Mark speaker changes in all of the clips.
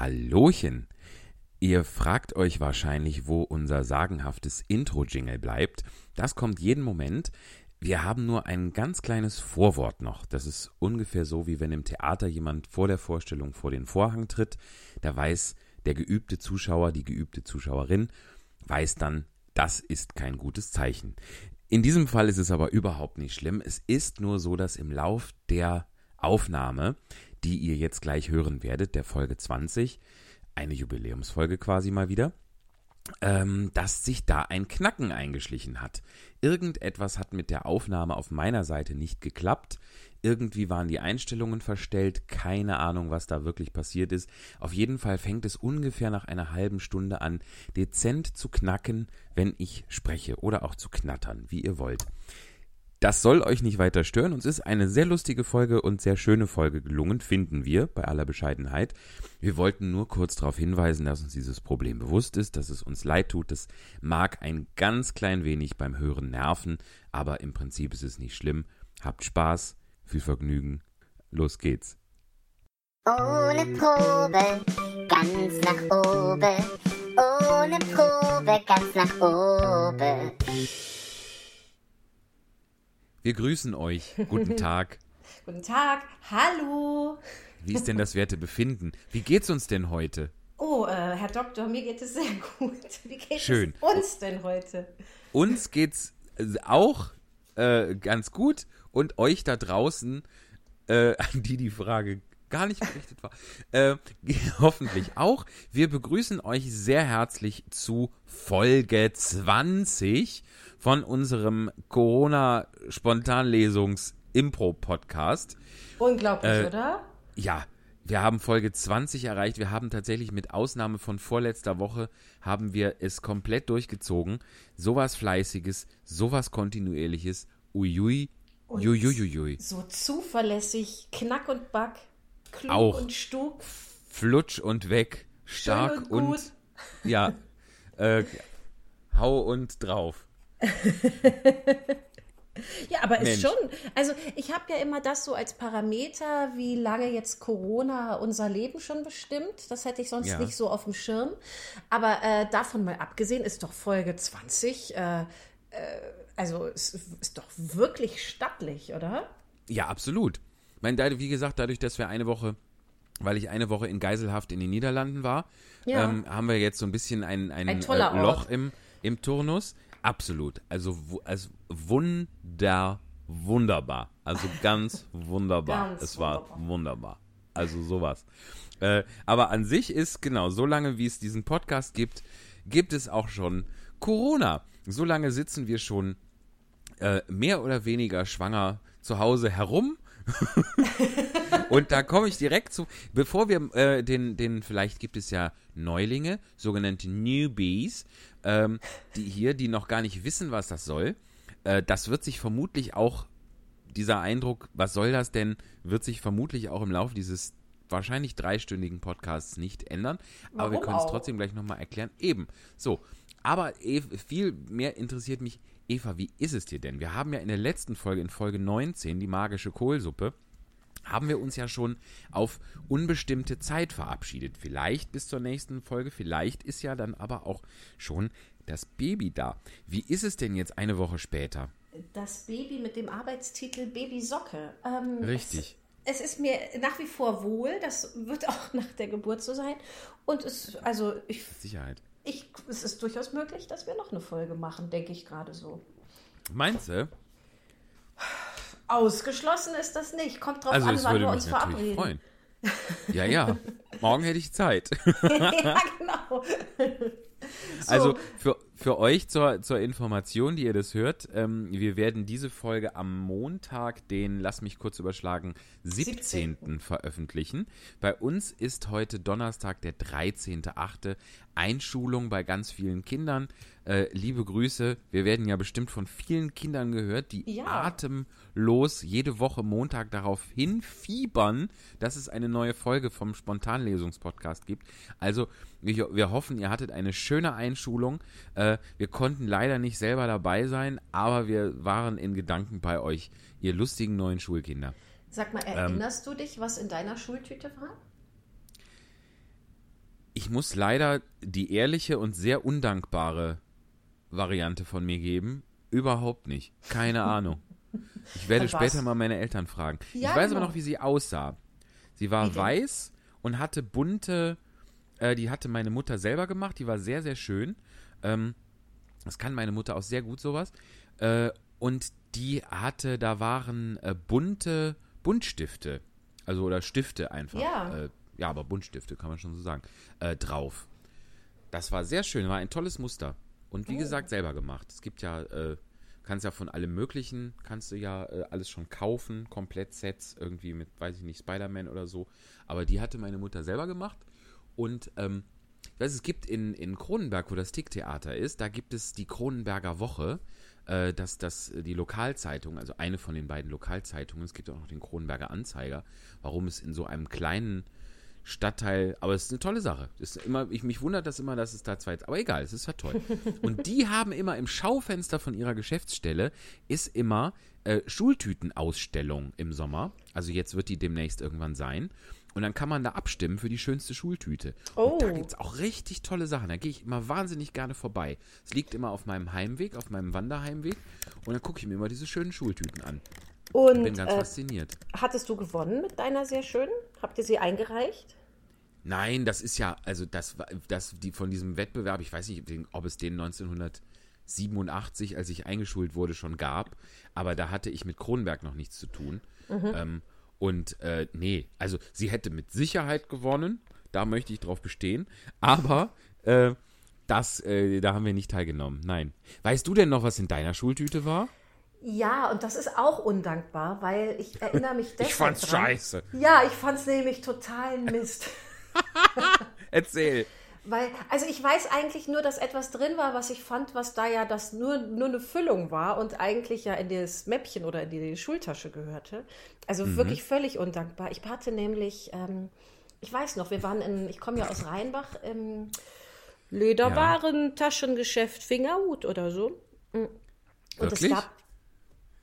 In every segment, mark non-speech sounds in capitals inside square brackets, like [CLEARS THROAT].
Speaker 1: Hallochen! Ihr fragt euch wahrscheinlich, wo unser sagenhaftes Intro-Jingle bleibt. Das kommt jeden Moment. Wir haben nur ein ganz kleines Vorwort noch. Das ist ungefähr so, wie wenn im Theater jemand vor der Vorstellung vor den Vorhang tritt. Da weiß der geübte Zuschauer, die geübte Zuschauerin, weiß dann, das ist kein gutes Zeichen. In diesem Fall ist es aber überhaupt nicht schlimm. Es ist nur so, dass im Lauf der Aufnahme, die ihr jetzt gleich hören werdet, der Folge 20, eine Jubiläumsfolge quasi mal wieder, ähm, dass sich da ein Knacken eingeschlichen hat. Irgendetwas hat mit der Aufnahme auf meiner Seite nicht geklappt. Irgendwie waren die Einstellungen verstellt. Keine Ahnung, was da wirklich passiert ist. Auf jeden Fall fängt es ungefähr nach einer halben Stunde an, dezent zu knacken, wenn ich spreche. Oder auch zu knattern, wie ihr wollt. Das soll euch nicht weiter stören. Uns ist eine sehr lustige Folge und sehr schöne Folge gelungen, finden wir, bei aller Bescheidenheit. Wir wollten nur kurz darauf hinweisen, dass uns dieses Problem bewusst ist, dass es uns leid tut. Das mag ein ganz klein wenig beim Hören nerven, aber im Prinzip ist es nicht schlimm. Habt Spaß, viel Vergnügen. Los geht's.
Speaker 2: Ohne Probe, ganz nach oben. Ohne Probe, ganz nach oben.
Speaker 1: Wir grüßen euch. Guten Tag. [LAUGHS]
Speaker 3: Guten Tag, hallo.
Speaker 1: Wie ist denn das Wertebefinden? Wie geht's uns denn heute?
Speaker 3: Oh, äh, Herr Doktor, mir geht es sehr gut. Wie geht
Speaker 1: Schön.
Speaker 3: es uns denn heute?
Speaker 1: Uns geht's äh, auch äh, ganz gut und euch da draußen, äh, [LAUGHS] an die die Frage gar nicht gerichtet war, äh, [LAUGHS] hoffentlich auch. Wir begrüßen euch sehr herzlich zu Folge 20 von unserem Corona-Spontanlesungs-Impro-Podcast.
Speaker 3: Unglaublich,
Speaker 1: Äh,
Speaker 3: oder?
Speaker 1: Ja, wir haben Folge 20 erreicht. Wir haben tatsächlich mit Ausnahme von vorletzter Woche haben wir es komplett durchgezogen. Sowas Fleißiges, sowas Kontinuierliches. Uiui, uiuiuiui.
Speaker 3: So zuverlässig, Knack und Back, klug
Speaker 1: Auch.
Speaker 3: und stug,
Speaker 1: Flutsch und weg, stark
Speaker 3: und gut. [LAUGHS]
Speaker 1: ja, äh, hau und drauf. [LAUGHS]
Speaker 3: Ja, aber
Speaker 1: Mensch.
Speaker 3: ist schon, also ich habe ja immer das so als Parameter, wie lange jetzt Corona unser Leben schon bestimmt. Das hätte ich sonst
Speaker 1: Ja.
Speaker 3: nicht so auf dem Schirm. Aber äh, davon mal abgesehen ist doch Folge 20, äh, äh, also es ist doch wirklich stattlich, oder?
Speaker 1: Ja, absolut. Ich meine, wie gesagt, dadurch, dass wir eine Woche, weil ich eine Woche in Geiselhaft in den Niederlanden war,
Speaker 3: Ja.
Speaker 1: ähm, haben wir jetzt so ein bisschen ein, ein,
Speaker 3: Ein
Speaker 1: äh, Loch im, im Turnus. Absolut. Also, also wunder, wunderbar. Also [LAUGHS] ganz wunderbar.
Speaker 3: Ganz
Speaker 1: es war
Speaker 3: wunderbar.
Speaker 1: wunderbar. Also sowas. Äh, aber an sich ist, genau, so lange wie es diesen Podcast gibt, gibt es auch schon Corona. So lange sitzen wir schon äh, mehr oder weniger schwanger zu Hause herum. [LAUGHS] Und da komme ich direkt zu, bevor wir äh, den, den, vielleicht gibt es ja Neulinge, sogenannte Newbies, ähm, die hier, die noch gar nicht wissen, was das soll. Äh, das wird sich vermutlich auch, dieser Eindruck, was soll das denn, wird sich vermutlich auch im Laufe dieses wahrscheinlich dreistündigen Podcasts nicht ändern. Aber wir
Speaker 3: Warum
Speaker 1: können es trotzdem gleich nochmal erklären. Eben. So. Aber Eve, viel mehr interessiert mich, Eva, wie ist es dir denn? Wir haben ja in der letzten Folge, in Folge 19, die magische Kohlsuppe, haben wir uns ja schon auf unbestimmte Zeit verabschiedet. Vielleicht bis zur nächsten Folge, vielleicht ist ja dann aber auch schon das Baby da. Wie ist es denn jetzt eine Woche später?
Speaker 3: Das Baby mit dem Arbeitstitel Babysocke. Ähm,
Speaker 1: Richtig.
Speaker 3: Es, es ist mir nach wie vor wohl, das wird auch [LAUGHS] nach der Geburt so sein. Und es, also ich,
Speaker 1: Sicherheit.
Speaker 3: Ich, es ist durchaus möglich, dass wir noch eine Folge machen, denke ich gerade so.
Speaker 1: Meinst du?
Speaker 3: Ausgeschlossen ist das nicht. Kommt drauf
Speaker 1: Also
Speaker 3: an, wann
Speaker 1: würde
Speaker 3: wir uns verabreden.
Speaker 1: freuen. [LAUGHS] Ja, ja. Morgen hätte ich Zeit. [LAUGHS]
Speaker 3: ja, genau. So,
Speaker 1: Also für, für euch zur, zur Information, die ihr das hört, ähm, wir werden diese Folge am Montag, den, lass mich kurz überschlagen, 17. veröffentlichen. Bei uns ist heute Donnerstag, der 13.8. Einschulung bei ganz vielen Kindern. Äh, liebe Grüße, wir werden ja bestimmt von vielen Kindern gehört, die
Speaker 3: Ja.
Speaker 1: atemlos jede Woche Montag darauf hinfiebern, dass es eine neue Folge vom Spontanlesungspodcast gibt. Also wir, wir hoffen, ihr hattet eine schöne Einschulung. Äh, wir konnten leider nicht selber dabei sein, aber wir waren in Gedanken bei euch, ihr lustigen neuen Schulkinder.
Speaker 3: sag mal,
Speaker 1: ähm,
Speaker 3: erinnerst du dich, was in deiner Schultüte war?
Speaker 1: ich muss leider die ehrliche und sehr undankbare Variante von mir geben. Überhaupt nicht. Keine [LAUGHS] Ahnung. Ich werde später mal meine Eltern fragen.
Speaker 3: Ja,
Speaker 1: ich weiß
Speaker 3: genau.
Speaker 1: aber noch, wie sie aussah. Sie war weiß und hatte bunte, äh, die hatte meine Mutter selber gemacht, die war sehr, sehr schön. Ähm, das kann meine Mutter auch sehr gut, sowas. Äh, und die hatte, da waren äh, bunte Buntstifte. Also, oder Stifte einfach.
Speaker 3: Ja.
Speaker 1: Äh, ja, aber Buntstifte, kann man schon so sagen. Äh, drauf. Das war sehr schön, war ein tolles Muster. Und
Speaker 3: Oh.
Speaker 1: wie gesagt, selber gemacht. Es gibt ja, äh, kannst ja von allem Möglichen, kannst du ja äh, alles schon kaufen, Komplettsets, irgendwie mit, weiß ich nicht, Spider-Man oder so. Aber die hatte meine Mutter selber gemacht. Und ähm, weiß, es gibt in, in Kronenberg, wo das Ticktheater ist, da gibt es die Kronenberger Woche. Äh, das, das, die Lokalzeitung, also eine von den beiden Lokalzeitungen, es gibt auch noch den Kronenberger Anzeiger, warum es in so einem kleinen Stadtteil, aber es ist eine tolle Sache. Ist immer, ich, mich wundert das immer, dass es da zwei, aber egal, es ist ja toll. [LAUGHS] Und die haben immer im Schaufenster von ihrer Geschäftsstelle ist immer äh, Schultütenausstellung im Sommer. Also jetzt wird die demnächst irgendwann sein. Und dann kann man da abstimmen für die schönste Schultüte. Und da
Speaker 3: Oh.
Speaker 1: gibt es auch richtig tolle Sachen. Da gehe ich immer wahnsinnig gerne vorbei. Es liegt immer auf meinem Heimweg, auf meinem Wanderheimweg. Und dann gucke ich mir immer diese schönen Schultüten an.
Speaker 3: Und
Speaker 1: Bin ganz
Speaker 3: äh,
Speaker 1: fasziniert.
Speaker 3: hattest du gewonnen mit deiner sehr schönen? Habt ihr sie eingereicht?
Speaker 1: Nein, das ist ja, also das, das die von diesem Wettbewerb, ich weiß nicht, ob es den 1987, als ich eingeschult wurde, schon gab, aber da hatte ich mit Kronenberg noch nichts zu tun. Ähm, und äh, nee, also sie hätte mit Sicherheit gewonnen, da möchte ich drauf bestehen, aber äh, das, äh, da haben wir nicht teilgenommen. Nein. Weißt du denn noch, was in deiner Schultüte war?
Speaker 3: Ja, und das ist auch undankbar, weil ich erinnere mich [LAUGHS] deshalb
Speaker 1: Ich fand's
Speaker 3: dran.
Speaker 1: scheiße.
Speaker 3: Ja, ich fand's nämlich total Mist. [LAUGHS] [LAUGHS]
Speaker 1: Erzähl.
Speaker 3: Weil, also ich weiß eigentlich nur, dass etwas drin war, was ich fand, was da ja das nur, nur eine Füllung war und eigentlich ja in das Mäppchen oder in die Schultasche gehörte. Also
Speaker 1: Mhm.
Speaker 3: wirklich völlig undankbar. Ich hatte nämlich, ähm, ich weiß noch, wir waren in, ich komme ja aus Rheinbach, im Lederwaren-Taschengeschäft Fingerhut oder so. Und
Speaker 1: Wirklich?
Speaker 3: es gab.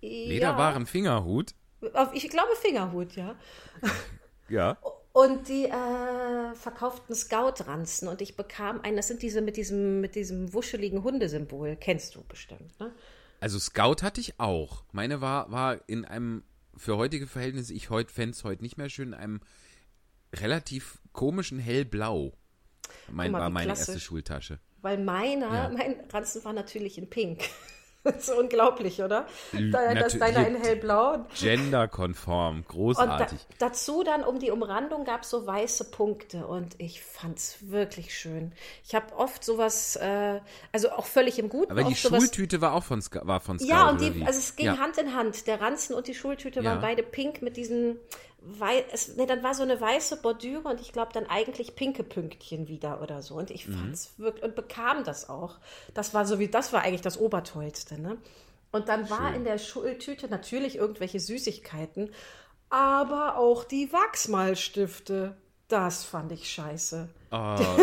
Speaker 1: Lederwaren Fingerhut?
Speaker 3: Ja, auf- ich glaube Fingerhut, ja. [LAUGHS]
Speaker 1: Ja.
Speaker 3: Und die äh, verkauften Scout-Ranzen und ich bekam einen, das sind diese mit diesem, mit diesem wuscheligen Hundesymbol, kennst du bestimmt, ne?
Speaker 1: Also Scout hatte ich auch. Meine war, war in einem, für heutige Verhältnisse, ich heute fände es heute nicht mehr schön, in einem relativ komischen hellblau. Mein,
Speaker 3: mal,
Speaker 1: war meine
Speaker 3: klassisch.
Speaker 1: erste Schultasche.
Speaker 3: Weil meiner,
Speaker 1: Ja.
Speaker 3: mein Ranzen war natürlich in Pink. [LAUGHS] Das ist unglaublich, oder? Da, das deiner in hellblau. [LAUGHS]
Speaker 1: Genderkonform,
Speaker 3: Und da,
Speaker 1: großartig.
Speaker 3: dazu dann um die Umrandung gab es so weiße Punkte und ich fand's wirklich schön. Ich habe oft sowas, äh, also auch völlig im Guten.
Speaker 1: Aber die Schultüte war auch von, Sc war von Scout,
Speaker 3: Ja, und die, also es ging
Speaker 1: ja.
Speaker 3: Hand in Hand. Der Ranzen und die Schultüte
Speaker 1: Ja.
Speaker 3: waren beide pink mit diesen wei es, nee, dann war so eine weiße Bordüre und ich glaube dann eigentlich pinke Pünktchen wieder oder so. Und
Speaker 1: Mhm.
Speaker 3: ich fand's wirklich und bekam das auch. Das war so wie, das war eigentlich das Obertollste, ne? Und dann war in der Schultüte natürlich irgendwelche Süßigkeiten, aber auch die Wachsmalstifte. Das fand ich scheiße.
Speaker 1: Oh,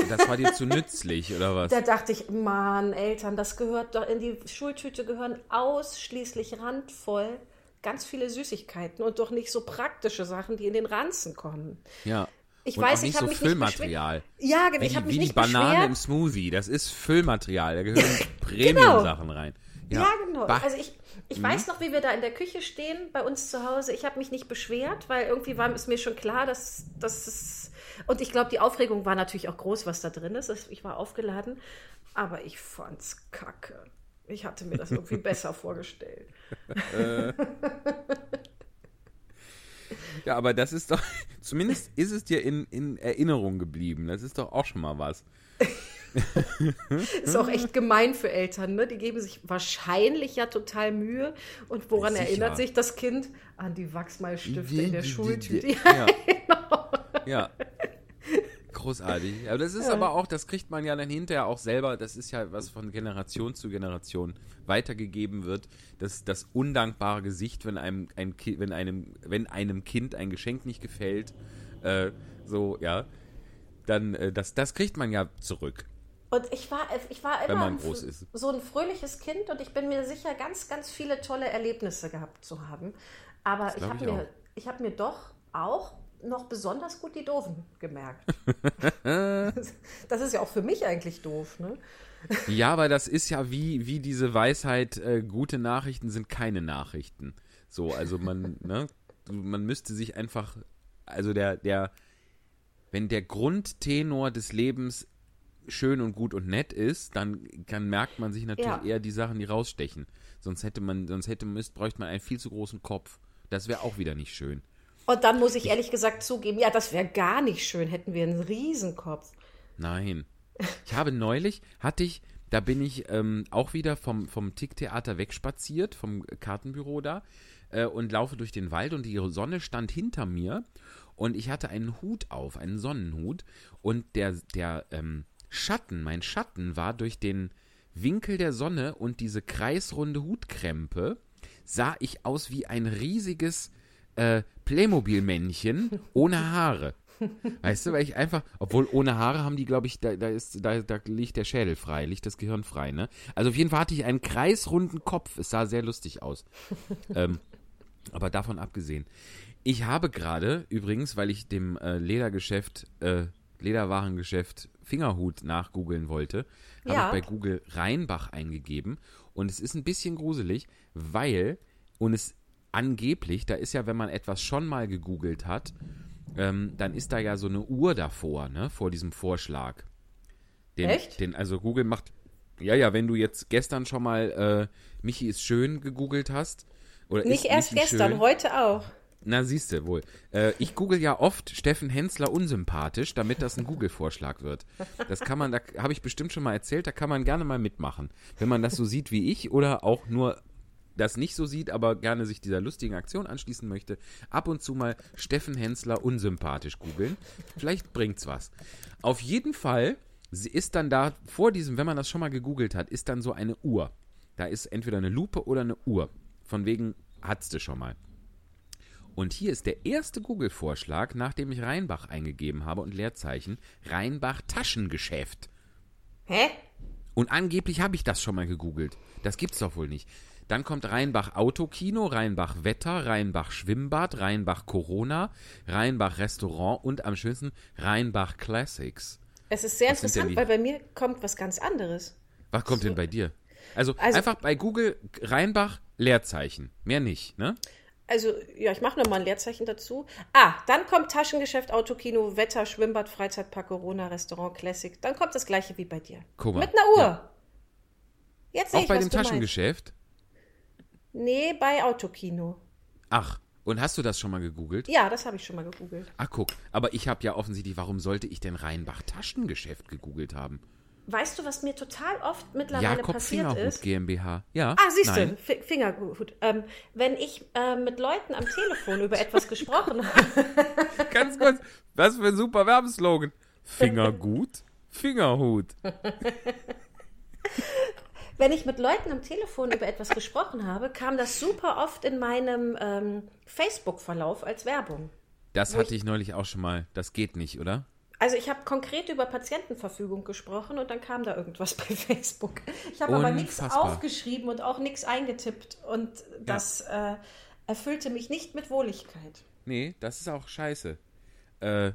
Speaker 1: das war dir zu nützlich, oder was?
Speaker 3: Da dachte ich, Mann, Eltern, das gehört doch in die Schultüte gehören ausschließlich randvoll ganz viele Süßigkeiten und doch nicht so praktische Sachen, die in den Ranzen kommen.
Speaker 1: Ja.
Speaker 3: Ich
Speaker 1: und
Speaker 3: weiß, ich
Speaker 1: nicht
Speaker 3: hab
Speaker 1: so
Speaker 3: mich nicht
Speaker 1: Füllmaterial.
Speaker 3: Ja, genau,
Speaker 1: Wie
Speaker 3: ich
Speaker 1: die,
Speaker 3: habe
Speaker 1: wie
Speaker 3: mich
Speaker 1: die
Speaker 3: nicht
Speaker 1: Banane
Speaker 3: beschwert.
Speaker 1: im Smoothie. Das ist Füllmaterial. Da gehören [LAUGHS] Premium-Sachen rein.
Speaker 3: Ja, genau.
Speaker 1: Bah.
Speaker 3: Also ich, ich weiß noch, wie wir da in der Küche stehen bei uns zu Hause. Ich habe mich nicht beschwert, weil irgendwie war es mir schon klar, dass es und ich glaube, die Aufregung war natürlich auch groß, was da drin ist. Ich war aufgeladen, aber ich fand's kacke. Ich hatte mir das irgendwie [LAUGHS] besser vorgestellt.
Speaker 1: Ja, aber das ist doch, [LAUGHS] zumindest ist es dir in, in Erinnerung geblieben. Das ist doch auch schon mal was. [LAUGHS]
Speaker 3: Ist auch echt gemein für Eltern, ne? Die geben sich wahrscheinlich ja total Mühe. Und woran
Speaker 1: Sicher.
Speaker 3: erinnert sich das Kind? An die Wachsmalstifte in der Schultüte. [LAUGHS]
Speaker 1: Ja. ja. Großartig. Aber das ist aber auch, das kriegt man ja dann hinterher auch selber, das ist ja was von Generation zu Generation weitergegeben wird, das, das undankbare Gesicht, wenn einem, ein, wenn einem, wenn einem Kind ein Geschenk nicht gefällt, äh, so, ja, dann, äh, das, das kriegt man ja zurück.
Speaker 3: Und ich war, ich war immer ein- so ein fröhliches Kind und ich bin mir sicher, ganz, ganz viele tolle Erlebnisse gehabt zu haben. Aber ich
Speaker 1: glaub
Speaker 3: habe
Speaker 1: ich
Speaker 3: mir,
Speaker 1: auch.
Speaker 3: ich habe mir doch auch noch besonders gut die Doofen gemerkt. [LAUGHS] [LAUGHS] das ist ja auch für mich eigentlich doof, ne? [LAUGHS]
Speaker 1: Ja, aber das ist ja wie, wie diese Weisheit, äh, gute Nachrichten sind keine Nachrichten. So, also man, ne, man müsste sich einfach, also der, der, wenn der Grundtenor des Lebens schön und gut und nett ist, dann, dann merkt man sich natürlich
Speaker 3: Ja.
Speaker 1: eher die Sachen, die rausstechen. Sonst hätte man, sonst hätte müsst, bräuchte man einen viel zu großen Kopf. Das wäre auch wieder nicht schön.
Speaker 3: Und dann muss ich ehrlich gesagt zugeben, ja, das wäre gar nicht schön, hätten wir einen Riesenkopf.
Speaker 1: Nein. Ich habe neulich, hatte ich, da bin ich ähm, auch wieder vom, vom Ticktheater wegspaziert, vom Kartenbüro da, äh, und laufe durch den Wald und die Sonne stand hinter mir und ich hatte einen Hut auf, einen Sonnenhut und der, der ähm, Schatten, mein Schatten war durch den Winkel der Sonne und diese kreisrunde Hutkrempe, sah ich aus wie ein riesiges äh, Playmobil-Männchen ohne Haare. Weißt du, weil ich einfach, obwohl ohne Haare haben die, glaube ich, da, da, ist, da, da liegt der Schädel frei, liegt das Gehirn frei, ne? Also auf jeden Fall hatte ich einen kreisrunden Kopf. Es sah sehr lustig aus. ähm, aber davon abgesehen. Ich habe gerade, übrigens, weil ich dem äh, Ledergeschäft, äh, Lederwarengeschäft Fingerhut nachgoogeln wollte, habe
Speaker 3: Ja.
Speaker 1: ich bei Google Rheinbach eingegeben. Und es ist ein bisschen gruselig, weil, und es angeblich, da ist ja, wenn man etwas schon mal gegoogelt hat, ähm, dann ist da ja so eine Uhr davor, ne, vor diesem Vorschlag. Den,
Speaker 3: Echt?
Speaker 1: Den, also Google macht, ja, ja, wenn du jetzt gestern schon mal äh, Michi ist schön gegoogelt hast, oder
Speaker 3: Nicht erst
Speaker 1: Michi
Speaker 3: gestern,
Speaker 1: schön,
Speaker 3: heute auch.
Speaker 1: na, siehst du wohl. Äh, ich google ja oft Steffen Hensler unsympathisch, damit das ein Google-Vorschlag wird. Das kann man, da habe ich bestimmt schon mal erzählt, da kann man gerne mal mitmachen. Wenn man das so sieht wie ich oder auch nur das nicht so sieht, aber gerne sich dieser lustigen Aktion anschließen möchte, ab und zu mal Steffen Hensler unsympathisch googeln. Vielleicht bringt's was. Auf jeden Fall sie ist dann da vor diesem, wenn man das schon mal gegoogelt hat, ist dann so eine Uhr. Da ist entweder eine Lupe oder eine Uhr. Von wegen hat's du schon mal. Und hier ist der erste Google-Vorschlag, nachdem ich Rheinbach eingegeben habe und Leerzeichen. Rheinbach Taschengeschäft.
Speaker 3: Hä?
Speaker 1: Und angeblich habe ich das schon mal gegoogelt. Das gibt's doch wohl nicht. Dann kommt Rheinbach Autokino, Rheinbach Wetter, Rheinbach Schwimmbad, Rheinbach Corona, Rheinbach Restaurant und am schönsten Rheinbach Classics.
Speaker 3: Es ist sehr
Speaker 1: Was
Speaker 3: interessant, weil bei mir kommt was ganz anderes.
Speaker 1: Was kommt denn bei dir? Also,
Speaker 3: Also-
Speaker 1: einfach bei Google Rheinbach Leerzeichen. Mehr nicht, ne?
Speaker 3: Also, ja, ich mache nochmal ein Leerzeichen dazu. Ah, dann kommt Taschengeschäft, Autokino, Wetter, Schwimmbad, Freizeitpark, Corona, Restaurant, Classic. Dann kommt das gleiche wie bei dir.
Speaker 1: Guck mal.
Speaker 3: Mit einer Uhr.
Speaker 1: Ja.
Speaker 3: Jetzt sehe
Speaker 1: Auch
Speaker 3: ich,
Speaker 1: bei dem
Speaker 3: du meinst. Nee, bei Autokino.
Speaker 1: Ach, und hast du das schon mal gegoogelt?
Speaker 3: Ja, das habe ich schon mal gegoogelt.
Speaker 1: Ach, guck. Aber ich habe ja offensichtlich, warum sollte ich denn Rheinbach Taschengeschäft gegoogelt haben?
Speaker 3: Weißt du, was mir total oft mittlerweile
Speaker 1: Jakob
Speaker 3: passiert
Speaker 1: Fingerhut
Speaker 3: ist?
Speaker 1: GmbH. Ja.
Speaker 3: Ah, siehst du, Fingerhut. Ähm, wenn ich äh, mit Leuten am Telefon über etwas gesprochen habe, [LAUGHS]
Speaker 1: Ganz kurz. Was für ein super Werbeslogan. Fingergut, Fingerhut. [LAUGHS]
Speaker 3: wenn ich mit Leuten am Telefon über etwas gesprochen habe, kam das super oft in meinem ähm, Facebook-Verlauf als Werbung.
Speaker 1: Das hatte ich neulich auch schon mal. Das geht nicht, oder?
Speaker 3: Also ich habe konkret über Patientenverfügung gesprochen und dann kam da irgendwas bei [LAUGHS] Facebook. Ich habe aber nichts aufgeschrieben und auch nichts eingetippt und das äh, erfüllte mich nicht mit Wohligkeit.
Speaker 1: Nee, das ist auch scheiße. Äh,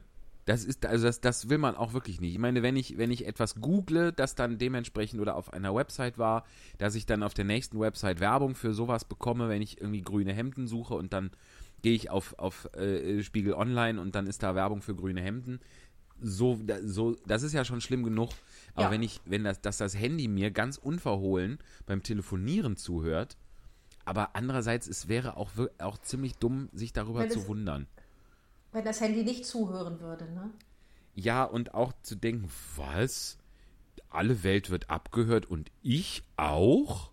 Speaker 1: das ist, also das, das will man auch wirklich nicht. Ich meine, wenn ich, wenn ich etwas google, das dann dementsprechend oder auf einer Website war, dass ich dann auf der nächsten Website Werbung für sowas bekomme, wenn ich irgendwie grüne Hemden suche und dann gehe ich auf, auf äh, Spiegel Online und dann ist da Werbung für grüne Hemden. So, da, so, das ist ja schon schlimm genug. Aber
Speaker 3: Ja.
Speaker 1: wenn ich, wenn das, dass das Handy mir ganz unverhohlen beim Telefonieren zuhört, aber andererseits, es wäre auch, auch ziemlich dumm, sich darüber
Speaker 3: Wenn
Speaker 1: zu wundern.
Speaker 3: Wenn das Handy nicht zuhören würde, ne?
Speaker 1: Ja, und auch zu denken, was? Alle Welt wird abgehört und ich auch?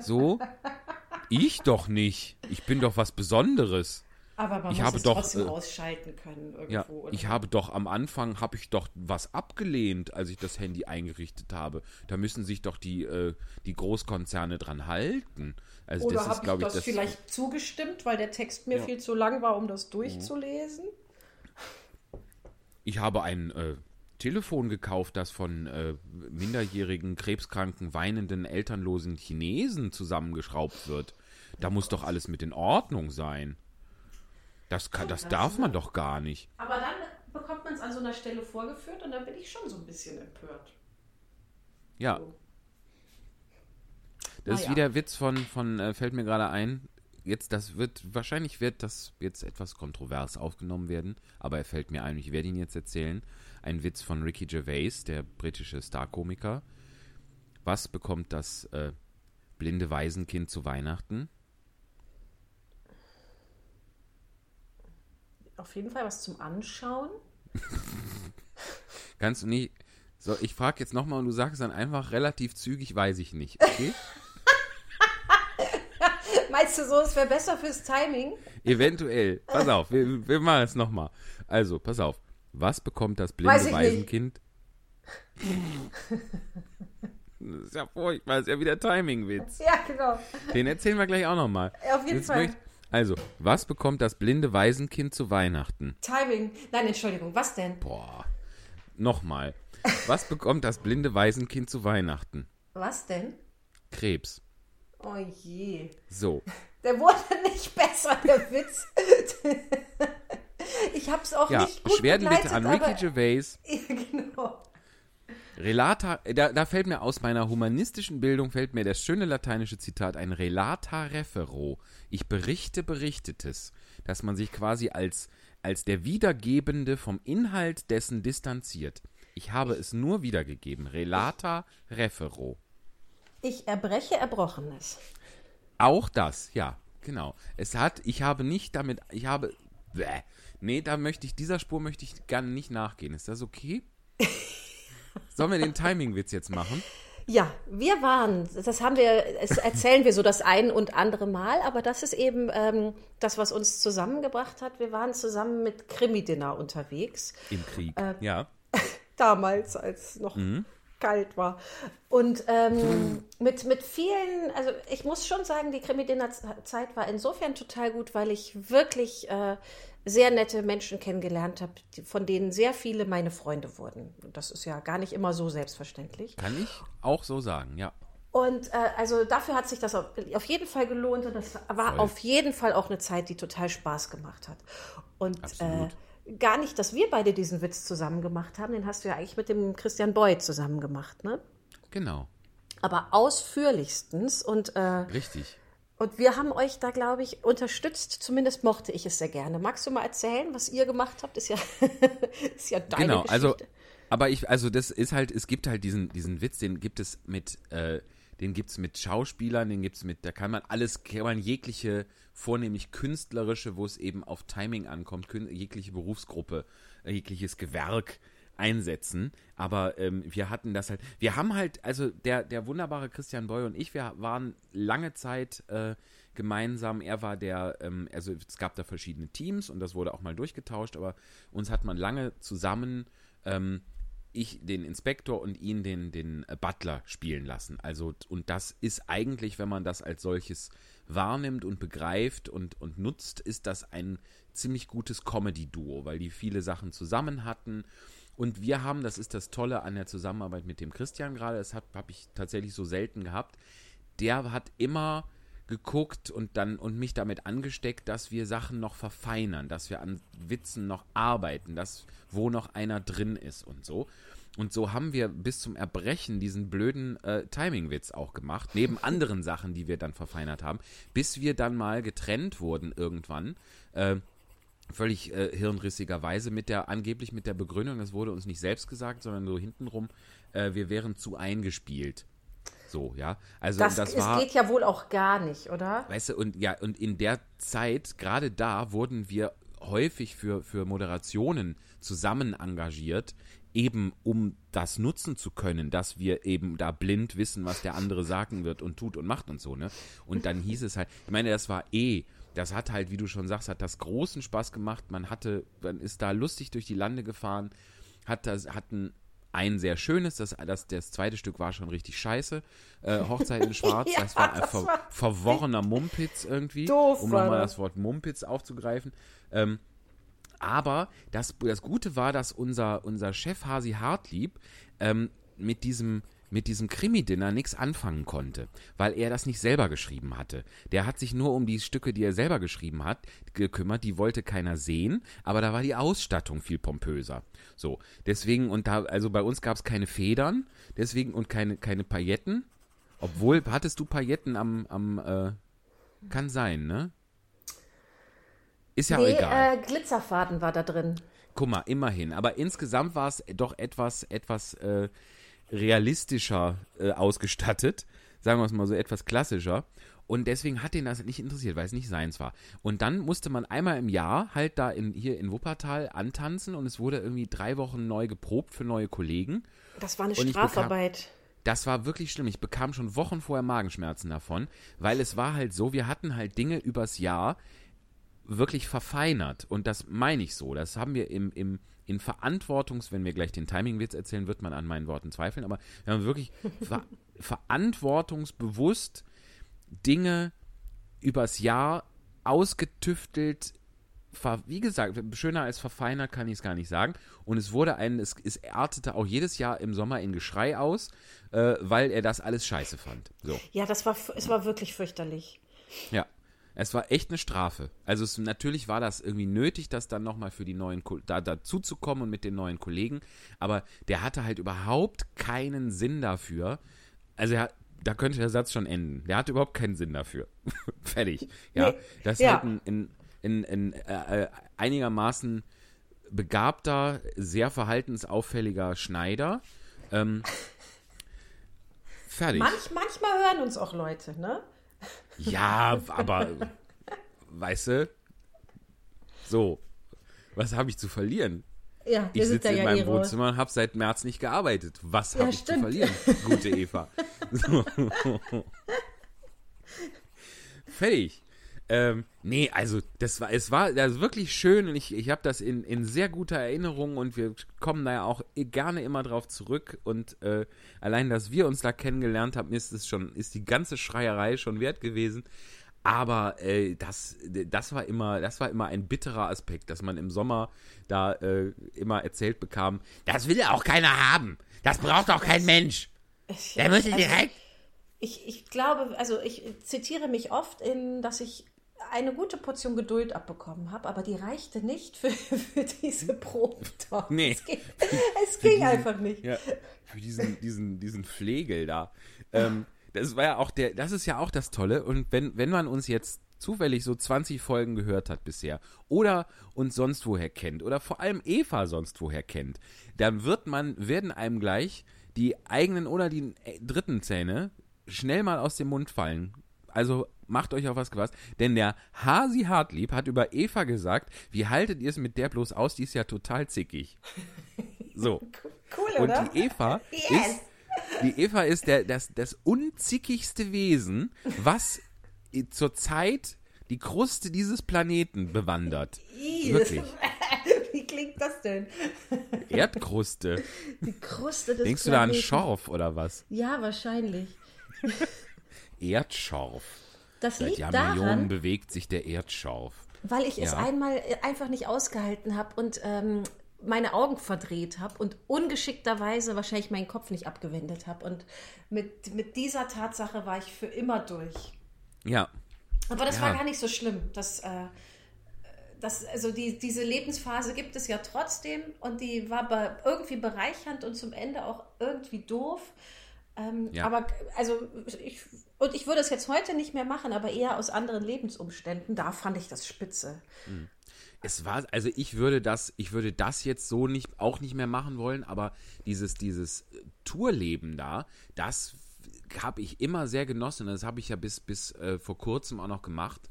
Speaker 1: So? Ich doch nicht. Ich bin doch was Besonderes.
Speaker 3: Aber man
Speaker 1: Ich
Speaker 3: muss
Speaker 1: habe
Speaker 3: es
Speaker 1: doch,
Speaker 3: trotzdem
Speaker 1: äh,
Speaker 3: ausschalten können irgendwo.
Speaker 1: Ja,
Speaker 3: oder?
Speaker 1: ich habe doch am Anfang, habe ich doch was abgelehnt, als ich das Handy eingerichtet habe. Da müssen sich doch die, äh, die Großkonzerne dran halten. Also
Speaker 3: oder
Speaker 1: das
Speaker 3: habe ich
Speaker 1: ich,
Speaker 3: das
Speaker 1: das.
Speaker 3: vielleicht zugestimmt, weil der Text mir viel zu lang war, um das durchzulesen?
Speaker 1: Ich habe ein äh, Telefon gekauft, das von äh, minderjährigen, krebskranken, weinenden, elternlosen Chinesen zusammengeschraubt wird. Da muss doch alles mit in Ordnung sein. Das, kann, das darf man doch gar nicht.
Speaker 3: Aber dann bekommt man es an so einer Stelle vorgeführt und dann bin ich schon so ein bisschen empört.
Speaker 1: Ja.
Speaker 3: So.
Speaker 1: Das ist
Speaker 3: Naja.
Speaker 1: wie der Witz von, von äh, fällt mir gerade ein. Jetzt, das wird, wahrscheinlich wird das jetzt etwas kontrovers aufgenommen werden, aber er fällt mir ein, ich werde ihn jetzt erzählen. Ein Witz von Ricky Gervais, der britische Starkomiker. Was bekommt das äh, blinde Waisenkind zu Weihnachten?
Speaker 3: Auf jeden Fall was zum Anschauen. [LAUGHS]
Speaker 1: Kannst du nicht. So, ich frage jetzt nochmal und du sagst dann einfach relativ zügig, weiß ich nicht. Okay? [LAUGHS]
Speaker 3: Meinst du so, es wäre besser fürs Timing?
Speaker 1: Eventuell. Pass auf, wir, wir machen es nochmal. Also, pass auf. Was bekommt das blinde
Speaker 3: Weiß ich nicht.
Speaker 1: Waisenkind? Das ist ja furchtbar, das ist ja wieder Timing-Witz.
Speaker 3: Ja, genau.
Speaker 1: Den erzählen wir gleich auch nochmal.
Speaker 3: Auf jeden Fall.
Speaker 1: Also, was bekommt das blinde Waisenkind zu Weihnachten?
Speaker 3: Timing. Nein, Entschuldigung, was denn?
Speaker 1: Boah. Nochmal. Was bekommt das blinde Waisenkind zu Weihnachten?
Speaker 3: Was denn?
Speaker 1: Krebs.
Speaker 3: Oh je.
Speaker 1: So.
Speaker 3: Der wurde nicht besser, der Witz. [LAUGHS] ich hab's auch
Speaker 1: Ja,
Speaker 3: nicht gut
Speaker 1: Beschwerden bitte an Ricky Gervais. [LAUGHS]
Speaker 3: Ja, genau.
Speaker 1: Relata, äh, da, da fällt mir aus meiner humanistischen Bildung fällt mir das schöne lateinische Zitat ein Relata refero. Ich berichte Berichtetes, dass man sich quasi als, als der Wiedergebende vom Inhalt dessen distanziert. Ich habe es nur wiedergegeben. Relata refero.
Speaker 3: Ich erbreche Erbrochenes.
Speaker 1: Auch das, ja, genau. Es hat, ich habe nicht damit, ich habe, bäh, nee, da möchte ich, dieser Spur möchte ich gerne nicht nachgehen. Ist das okay? [LAUGHS] Sollen wir den Timing-Witz jetzt machen?
Speaker 3: Ja, wir waren, das haben wir, es erzählen wir so das ein und andere Mal, aber das ist eben ähm, das, was uns zusammengebracht hat. Wir waren zusammen mit Krimi-Dinner unterwegs.
Speaker 1: Im Krieg.
Speaker 3: Äh,
Speaker 1: ja. [LAUGHS]
Speaker 3: damals, als es noch kalt war. Und ähm, mit, mit vielen, also ich muss schon sagen, die Krimi-Dinner-Zeit war insofern total gut, weil ich wirklich äh, sehr nette Menschen kennengelernt habe, von denen sehr viele meine Freunde wurden. Das ist ja gar nicht immer so selbstverständlich.
Speaker 1: Kann ich auch so sagen, ja.
Speaker 3: Und äh, also dafür hat sich das auf, auf jeden Fall gelohnt und das war
Speaker 1: Voll.
Speaker 3: auf jeden Fall auch eine Zeit, die total Spaß gemacht hat. Und äh, gar nicht, dass wir beide diesen Witz zusammen gemacht haben, den hast du ja eigentlich mit dem Christian Boyd zusammen gemacht, ne?
Speaker 1: Genau.
Speaker 3: Aber ausführlichst und, äh,
Speaker 1: Richtig.
Speaker 3: Und wir haben euch da, glaube ich, unterstützt. Zumindest mochte ich es sehr gerne. Magst du mal erzählen, was ihr gemacht habt? Ist ja, [LAUGHS] ist ja deine
Speaker 1: genau,
Speaker 3: Geschichte.
Speaker 1: also, aber ich, also das ist halt, es gibt halt diesen, diesen Witz, den gibt es mit, äh, den gibt es mit Schauspielern, den gibt es mit, da kann man alles, kann man jegliche, vornehmlich künstlerische, wo es eben auf Timing ankommt, jegliche Berufsgruppe, jegliches Gewerk einsetzen. Aber ähm, wir hatten das halt, wir haben halt, also der, der wunderbare Christian Boy und ich, wir waren lange Zeit äh, gemeinsam. Er war der, ähm, also es gab da verschiedene Teams und das wurde auch mal durchgetauscht, aber uns hat man lange zusammen ähm, ich den Inspektor und ihn den, den äh, Butler spielen lassen. Also, und das ist eigentlich, wenn man das als solches wahrnimmt und begreift und, und nutzt, ist das ein ziemlich gutes Comedy-Duo, weil die viele Sachen zusammen hatten. Und wir haben, das ist das Tolle an der Zusammenarbeit mit dem Christian gerade, das habe hab ich tatsächlich so selten gehabt. Der hat immer geguckt und dann und mich damit angesteckt, dass wir Sachen noch verfeinern, dass wir an Witzen noch arbeiten, dass wo noch einer drin ist und so. Und so haben wir bis zum Erbrechen diesen blöden äh, Timing-Witz auch gemacht, neben [LAUGHS] anderen Sachen, die wir dann verfeinert haben, bis wir dann mal getrennt wurden irgendwann. Äh, völlig äh, hirnrissigerweise mit der, angeblich mit der Begründung, das wurde uns nicht selbst gesagt, sondern so hintenrum, äh, wir wären zu eingespielt. So, ja. Also
Speaker 3: das,
Speaker 1: das, war.
Speaker 3: geht ja wohl auch gar nicht, oder?
Speaker 1: Weißt du, und ja, und in der Zeit, gerade da, wurden wir häufig für, für Moderationen zusammen engagiert, eben um das nutzen zu können, dass wir eben da blind wissen, was der andere sagen wird und tut und macht und so, ne? Und dann hieß es halt, ich meine, das war eh, das hat halt, wie du schon sagst, hat das großen Spaß gemacht. Man hatte, man ist da lustig durch die Lande gefahren, hat das, hatten ein sehr schönes, das, das, das zweite Stück war schon richtig scheiße. Äh, Hochzeit in [LAUGHS] Schwarz,
Speaker 3: Ja,
Speaker 1: das war ein ver
Speaker 3: war
Speaker 1: verworrener Mumpitz irgendwie,
Speaker 3: Doof
Speaker 1: um nochmal
Speaker 3: das.
Speaker 1: das Wort Mumpitz aufzugreifen. Ähm, aber das, das Gute war, dass unser, unser Chef Hasi Hartlieb ähm, mit diesem mit diesem Krimi-Dinner nichts anfangen konnte, weil er das nicht selber geschrieben hatte. Der hat sich nur um die Stücke, die er selber geschrieben hat, gekümmert. Die wollte keiner sehen, aber da war die Ausstattung viel pompöser. So, deswegen, und da, also bei uns gab es keine Federn, deswegen und keine, keine Pailletten. Obwohl, hattest du Pailletten am, am äh, kann sein, ne? Ist ja
Speaker 3: nee,
Speaker 1: egal.
Speaker 3: Äh, Glitzerfaden war da drin.
Speaker 1: Guck mal, immerhin. Aber insgesamt war es doch etwas, etwas äh, realistischer äh, ausgestattet. Sagen wir es mal so, etwas klassischer. Und deswegen hat ihn das nicht interessiert, weil es nicht seins war. Und dann musste man einmal im Jahr halt da in, hier in Wuppertal antanzen und es wurde irgendwie drei Wochen neu geprobt für neue Kollegen.
Speaker 3: Das war eine
Speaker 1: Und ich bekam-
Speaker 3: Strafarbeit.
Speaker 1: Das war wirklich schlimm. Ich bekam schon Wochen vorher Magenschmerzen davon, weil es war halt so, wir hatten halt Dinge übers Jahr wirklich verfeinert. Und das meine ich so. Das haben wir im, im, in Verantwortungs, wenn wir gleich den Timingwitz erzählen, wird man an meinen Worten zweifeln, aber wir haben wirklich [LAUGHS] ver verantwortungsbewusst Dinge übers Jahr ausgetüftelt, wie gesagt, schöner als verfeinert kann ich es gar nicht sagen. Und es wurde ein, es, es artete auch jedes Jahr im Sommer in Geschrei aus, äh, weil er das alles scheiße fand. So.
Speaker 3: Ja, das war, es war wirklich fürchterlich.
Speaker 1: Ja. Es war echt eine Strafe. Also es, natürlich war das irgendwie nötig, das dann nochmal für die neuen da dazu zu kommen und mit den neuen Kollegen. Aber der hatte halt überhaupt keinen Sinn dafür. Also er, da könnte der Satz schon enden. Der hatte überhaupt keinen Sinn dafür. [LAUGHS] Fertig. Ja.
Speaker 3: Nee,
Speaker 1: Das ist
Speaker 3: ja.
Speaker 1: halt ein, ein, ein, ein äh, äh, einigermaßen begabter, sehr verhaltensauffälliger Schneider. Ähm, fertig.
Speaker 3: Manch, manchmal hören uns auch Leute, ne?
Speaker 1: Ja, aber weißt du, so, was habe ich zu verlieren?
Speaker 3: Ja,
Speaker 1: Ich sitze in
Speaker 3: ja
Speaker 1: meinem
Speaker 3: eh raus.
Speaker 1: Wohnzimmer und habe seit März nicht gearbeitet. Was habe
Speaker 3: Ja,
Speaker 1: ich zu
Speaker 3: stimmt.
Speaker 1: verlieren, gute Eva? [LAUGHS] So. Fertig. Ähm, nee, also das war, es war das wirklich schön und ich, ich habe das in, in sehr guter Erinnerung und wir kommen da ja auch gerne immer drauf zurück und äh, allein, dass wir uns da kennengelernt haben, ist es schon, ist die ganze Schreierei schon wert gewesen. Aber äh, das, das war immer, das war immer ein bitterer Aspekt, dass man im Sommer da äh, immer erzählt bekam, das will auch keiner haben. Das braucht auch kein Mensch. Der müsste direkt.
Speaker 3: Ich, ich glaube, also ich zitiere mich oft in, dass ich eine gute Portion Geduld abbekommen habe, aber die reichte nicht für, [LAUGHS] für diese Proben. dort.
Speaker 1: Nee.
Speaker 3: Es ging, es ging einfach nicht.
Speaker 1: Ja, für diesen, diesen, diesen Flegel da. Ähm, das war ja auch der, das ist ja auch das Tolle. Und wenn, wenn man uns jetzt zufällig so 20 Folgen gehört hat bisher oder uns sonst woher kennt oder vor allem Eva sonst woher kennt, dann wird man, werden einem gleich die eigenen oder die äh, dritten Zähne schnell mal aus dem Mund fallen. Also macht euch auf was gefasst, denn der Hasi Hartlieb hat über Eva gesagt, wie haltet ihr es mit der bloß aus, die ist ja total zickig. So. [LAUGHS]
Speaker 3: Cool,
Speaker 1: Und
Speaker 3: oder?
Speaker 1: die Eva [LAUGHS]
Speaker 3: Yes.
Speaker 1: ist die Eva ist der, das, das unzickigste Wesen, was zurzeit die Kruste dieses Planeten bewandert.
Speaker 3: Ih,
Speaker 1: Wirklich. [LAUGHS]
Speaker 3: Wie klingt das denn?
Speaker 1: Erdkruste.
Speaker 3: Die Kruste des
Speaker 1: Denkst du da an
Speaker 3: Planeten.
Speaker 1: Schorf oder was?
Speaker 3: Ja, wahrscheinlich.
Speaker 1: Erdschorf.
Speaker 3: Das
Speaker 1: Seit
Speaker 3: liegt
Speaker 1: Jahrmillionen
Speaker 3: daran,
Speaker 1: bewegt sich der Erdschorf.
Speaker 3: weil ich es
Speaker 1: Ja.
Speaker 3: einmal äh, einfach nicht ausgehalten habe und ähm, meine Augen verdreht habe und ungeschickterweise wahrscheinlich meinen Kopf nicht abgewendet habe. Und mit, mit dieser Tatsache war ich für immer durch.
Speaker 1: Ja.
Speaker 3: Aber das
Speaker 1: Ja.
Speaker 3: war gar nicht so schlimm. Das, äh, das, also die, diese Lebensphase gibt es ja trotzdem und die war be irgendwie bereichernd und zum Ende auch irgendwie doof. Ähm,
Speaker 1: Ja.
Speaker 3: Aber also ich, und ich würde es jetzt heute nicht mehr machen, aber eher aus anderen Lebensumständen. Da fand ich das spitze.
Speaker 1: Es war, also ich würde das, ich würde das jetzt so nicht, auch nicht mehr machen wollen, aber dieses, dieses äh, Tourleben da, das habe ich immer sehr genossen. Das habe ich ja bis, bis äh, vor kurzem auch noch gemacht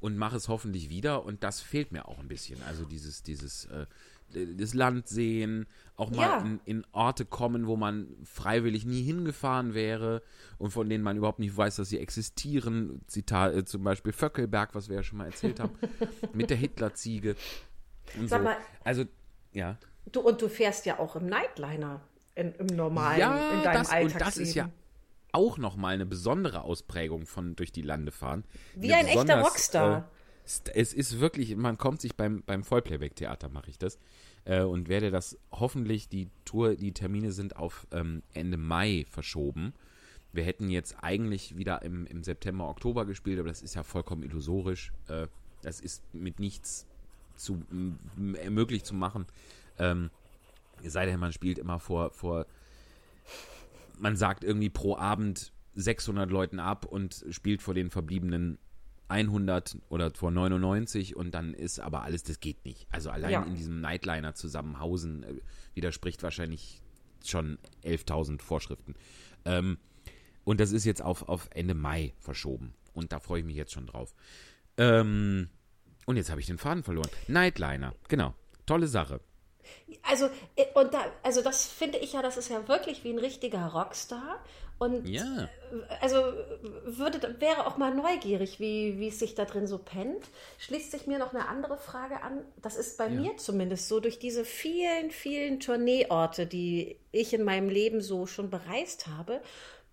Speaker 1: und mache es hoffentlich wieder. Und das fehlt mir auch ein bisschen. Also dieses, dieses, äh, das Land sehen, auch mal
Speaker 3: Ja.
Speaker 1: in, in Orte kommen, wo man freiwillig nie hingefahren wäre und von denen man überhaupt nicht weiß, dass sie existieren. Zitat, äh, zum Beispiel Vöckelberg, was wir ja schon mal erzählt haben, [LAUGHS] mit der Hitlerziege. Und
Speaker 3: Sag
Speaker 1: so.
Speaker 3: mal-
Speaker 1: also, ja.
Speaker 3: Du, und du fährst ja auch im Nightliner, in, im normalen,
Speaker 1: Ja,
Speaker 3: in deinem
Speaker 1: das, und das ist ja auch nochmal eine besondere Ausprägung von durch die Lande fahren.
Speaker 3: Wie
Speaker 1: Eine
Speaker 3: ein echter Rockstar.
Speaker 1: Äh, es ist wirklich, man kommt sich beim, beim Vollplayback-Theater, mache ich das, äh, und werde das hoffentlich, die Tour, die Termine sind auf ähm, Ende Mai verschoben. Wir hätten jetzt eigentlich wieder im, im September, Oktober gespielt, aber das ist ja vollkommen illusorisch. Äh, das ist mit nichts zu, möglich zu machen. Ähm, sei denn, man spielt immer vor, vor, man sagt irgendwie pro Abend 600 Leuten ab und spielt vor den verbliebenen 100 oder vor 99 und dann ist aber alles, das geht nicht. Also allein ja. in diesem Nightliner zusammen hausen äh, widerspricht wahrscheinlich schon 11.000 Vorschriften. Ähm, und das ist jetzt auf, auf Ende Mai verschoben. Und da freue ich mich jetzt schon drauf. Ähm, und jetzt habe ich den Faden verloren. Nightliner, genau. Tolle Sache.
Speaker 3: Also, äh, und da, also das finde ich ja, das ist ja wirklich wie ein richtiger Rockstar. Und ja. also würde, wäre auch mal neugierig, wie, wie es sich da drin so pennt. Schließt sich mir noch eine andere Frage an. Das ist bei ja. mir zumindest so, durch diese vielen, vielen Tourneeorte, die ich in meinem Leben so schon bereist habe,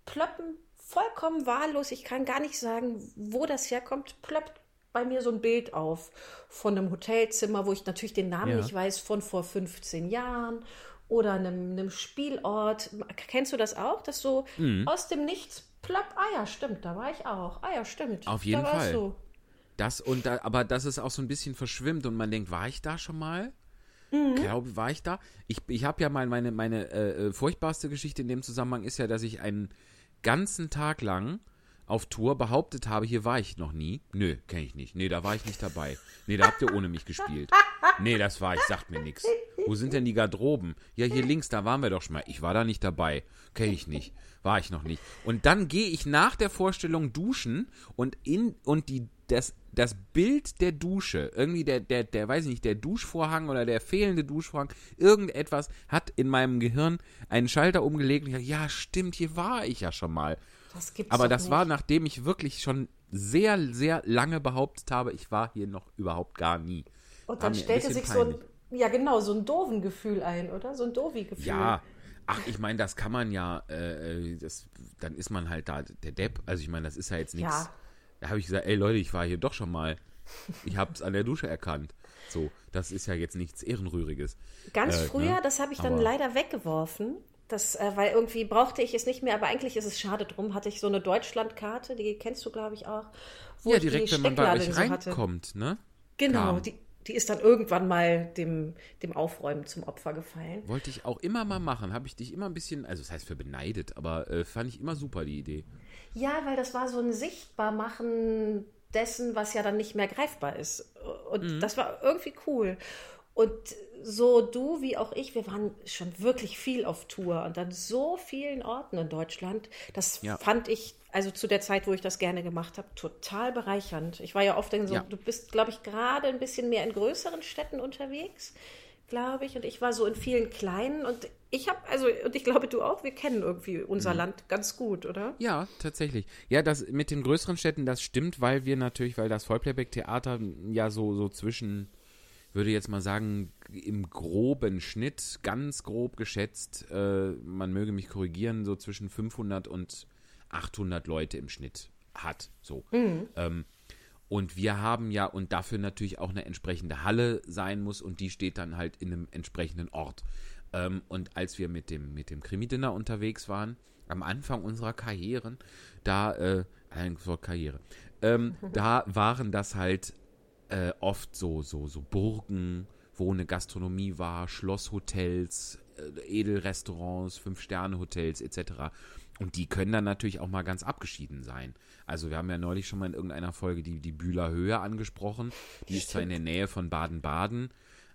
Speaker 3: plöppen vollkommen wahllos, ich kann gar nicht sagen, wo das herkommt, plöppt bei mir so ein Bild auf von einem Hotelzimmer, wo ich natürlich den Namen ja. nicht weiß, von vor 15 Jahren oder einem, einem Spielort. Kennst du das auch, dass so mhm. aus dem Nichts plopp, ah ja, stimmt, da war ich auch. Ah ja, stimmt.
Speaker 1: Auf jeden Fall. Du. Das und da, aber dass es auch so ein bisschen verschwimmt und man denkt, war ich da schon mal? Mhm. Glaube, war ich da? Ich, ich habe ja mal meine, meine äh, äh, furchtbarste Geschichte in dem Zusammenhang ist ja, dass ich einen ganzen Tag lang auf Tour behauptet habe, hier war ich noch nie. Nö, kenne ich nicht. Nee, da war ich nicht dabei. Nee, da habt ihr ohne mich gespielt. Nee, das war ich, sagt mir nichts. Wo sind denn die Garderoben? Ja, hier links, da waren wir doch schon mal. Ich war da nicht dabei. Kenne ich nicht. War ich noch nicht. Und dann gehe ich nach der Vorstellung duschen und in und die das das Bild der Dusche, irgendwie der der der weiß ich nicht, der Duschvorhang oder der fehlende Duschvorhang, irgendetwas hat in meinem Gehirn einen Schalter umgelegt und ich dachte, ja, stimmt, hier war ich ja schon mal. Das gibt's Aber das nicht. war, nachdem ich wirklich schon sehr, sehr lange behauptet habe, ich war hier noch überhaupt gar nie.
Speaker 3: Und dann stellte sich peinlich. so ein, ja genau, so ein doofen Gefühl ein, oder? So ein doofi Gefühl.
Speaker 1: Ja, ach, ich meine, das kann man ja, äh, äh, das, dann ist man halt da der Depp. Also ich meine, das ist ja jetzt nichts. Ja. Da habe ich gesagt, ey Leute, ich war hier doch schon mal. Ich habe es an der Dusche erkannt. So, das ist ja jetzt nichts Ehrenrühriges.
Speaker 3: Ganz äh, früher, ne? das habe ich dann Aber leider weggeworfen. Das, äh, weil irgendwie brauchte ich es nicht mehr, aber eigentlich ist es schade drum. Hatte ich so eine Deutschlandkarte, die kennst du, glaube ich, auch.
Speaker 1: ja, direkt, die wenn man bei euch reinkommt, so ne?
Speaker 3: Genau, die, die ist dann irgendwann mal dem, dem Aufräumen zum Opfer gefallen.
Speaker 1: Wollte ich auch immer mal machen. Habe ich dich immer ein bisschen, also das heißt für beneidet, aber äh, fand ich immer super, die Idee.
Speaker 3: Ja, weil das war so ein Sichtbarmachen dessen, was ja dann nicht mehr greifbar ist. Und mhm. das war irgendwie cool. Und so du wie auch ich, wir waren schon wirklich viel auf Tour und an so vielen Orten in Deutschland. Das ja. fand ich, also zu der Zeit, wo ich das gerne gemacht habe, total bereichernd. Ich war ja oft in so, ja. du bist, glaube ich, gerade ein bisschen mehr in größeren Städten unterwegs, glaube ich. Und ich war so in vielen kleinen und ich habe, also, und ich glaube, du auch, wir kennen irgendwie unser mhm. Land ganz gut, oder?
Speaker 1: Ja, tatsächlich. Ja, das mit den größeren Städten, das stimmt, weil wir natürlich, weil das Vollplayback-Theater ja so, so zwischen würde jetzt mal sagen, im groben Schnitt, ganz grob geschätzt, äh, man möge mich korrigieren, so zwischen 500 und 800 Leute im Schnitt hat. So. Mhm. Ähm, und wir haben ja, und dafür natürlich auch eine entsprechende Halle sein muss und die steht dann halt in einem entsprechenden Ort. Ähm, und als wir mit dem, mit dem Krimi-Dinner unterwegs waren, am Anfang unserer Karrieren, da, äh, ein Wort Karriere, ähm, [LAUGHS] da waren das halt äh, oft so, so, so Burgen, wo eine Gastronomie war, Schlosshotels, äh, Edelrestaurants, Fünf-Sterne-Hotels etc. Und die können dann natürlich auch mal ganz abgeschieden sein. Also wir haben ja neulich schon mal in irgendeiner Folge die, die Bühler Höhe angesprochen. Die Stimmt. ist zwar in der Nähe von Baden-Baden,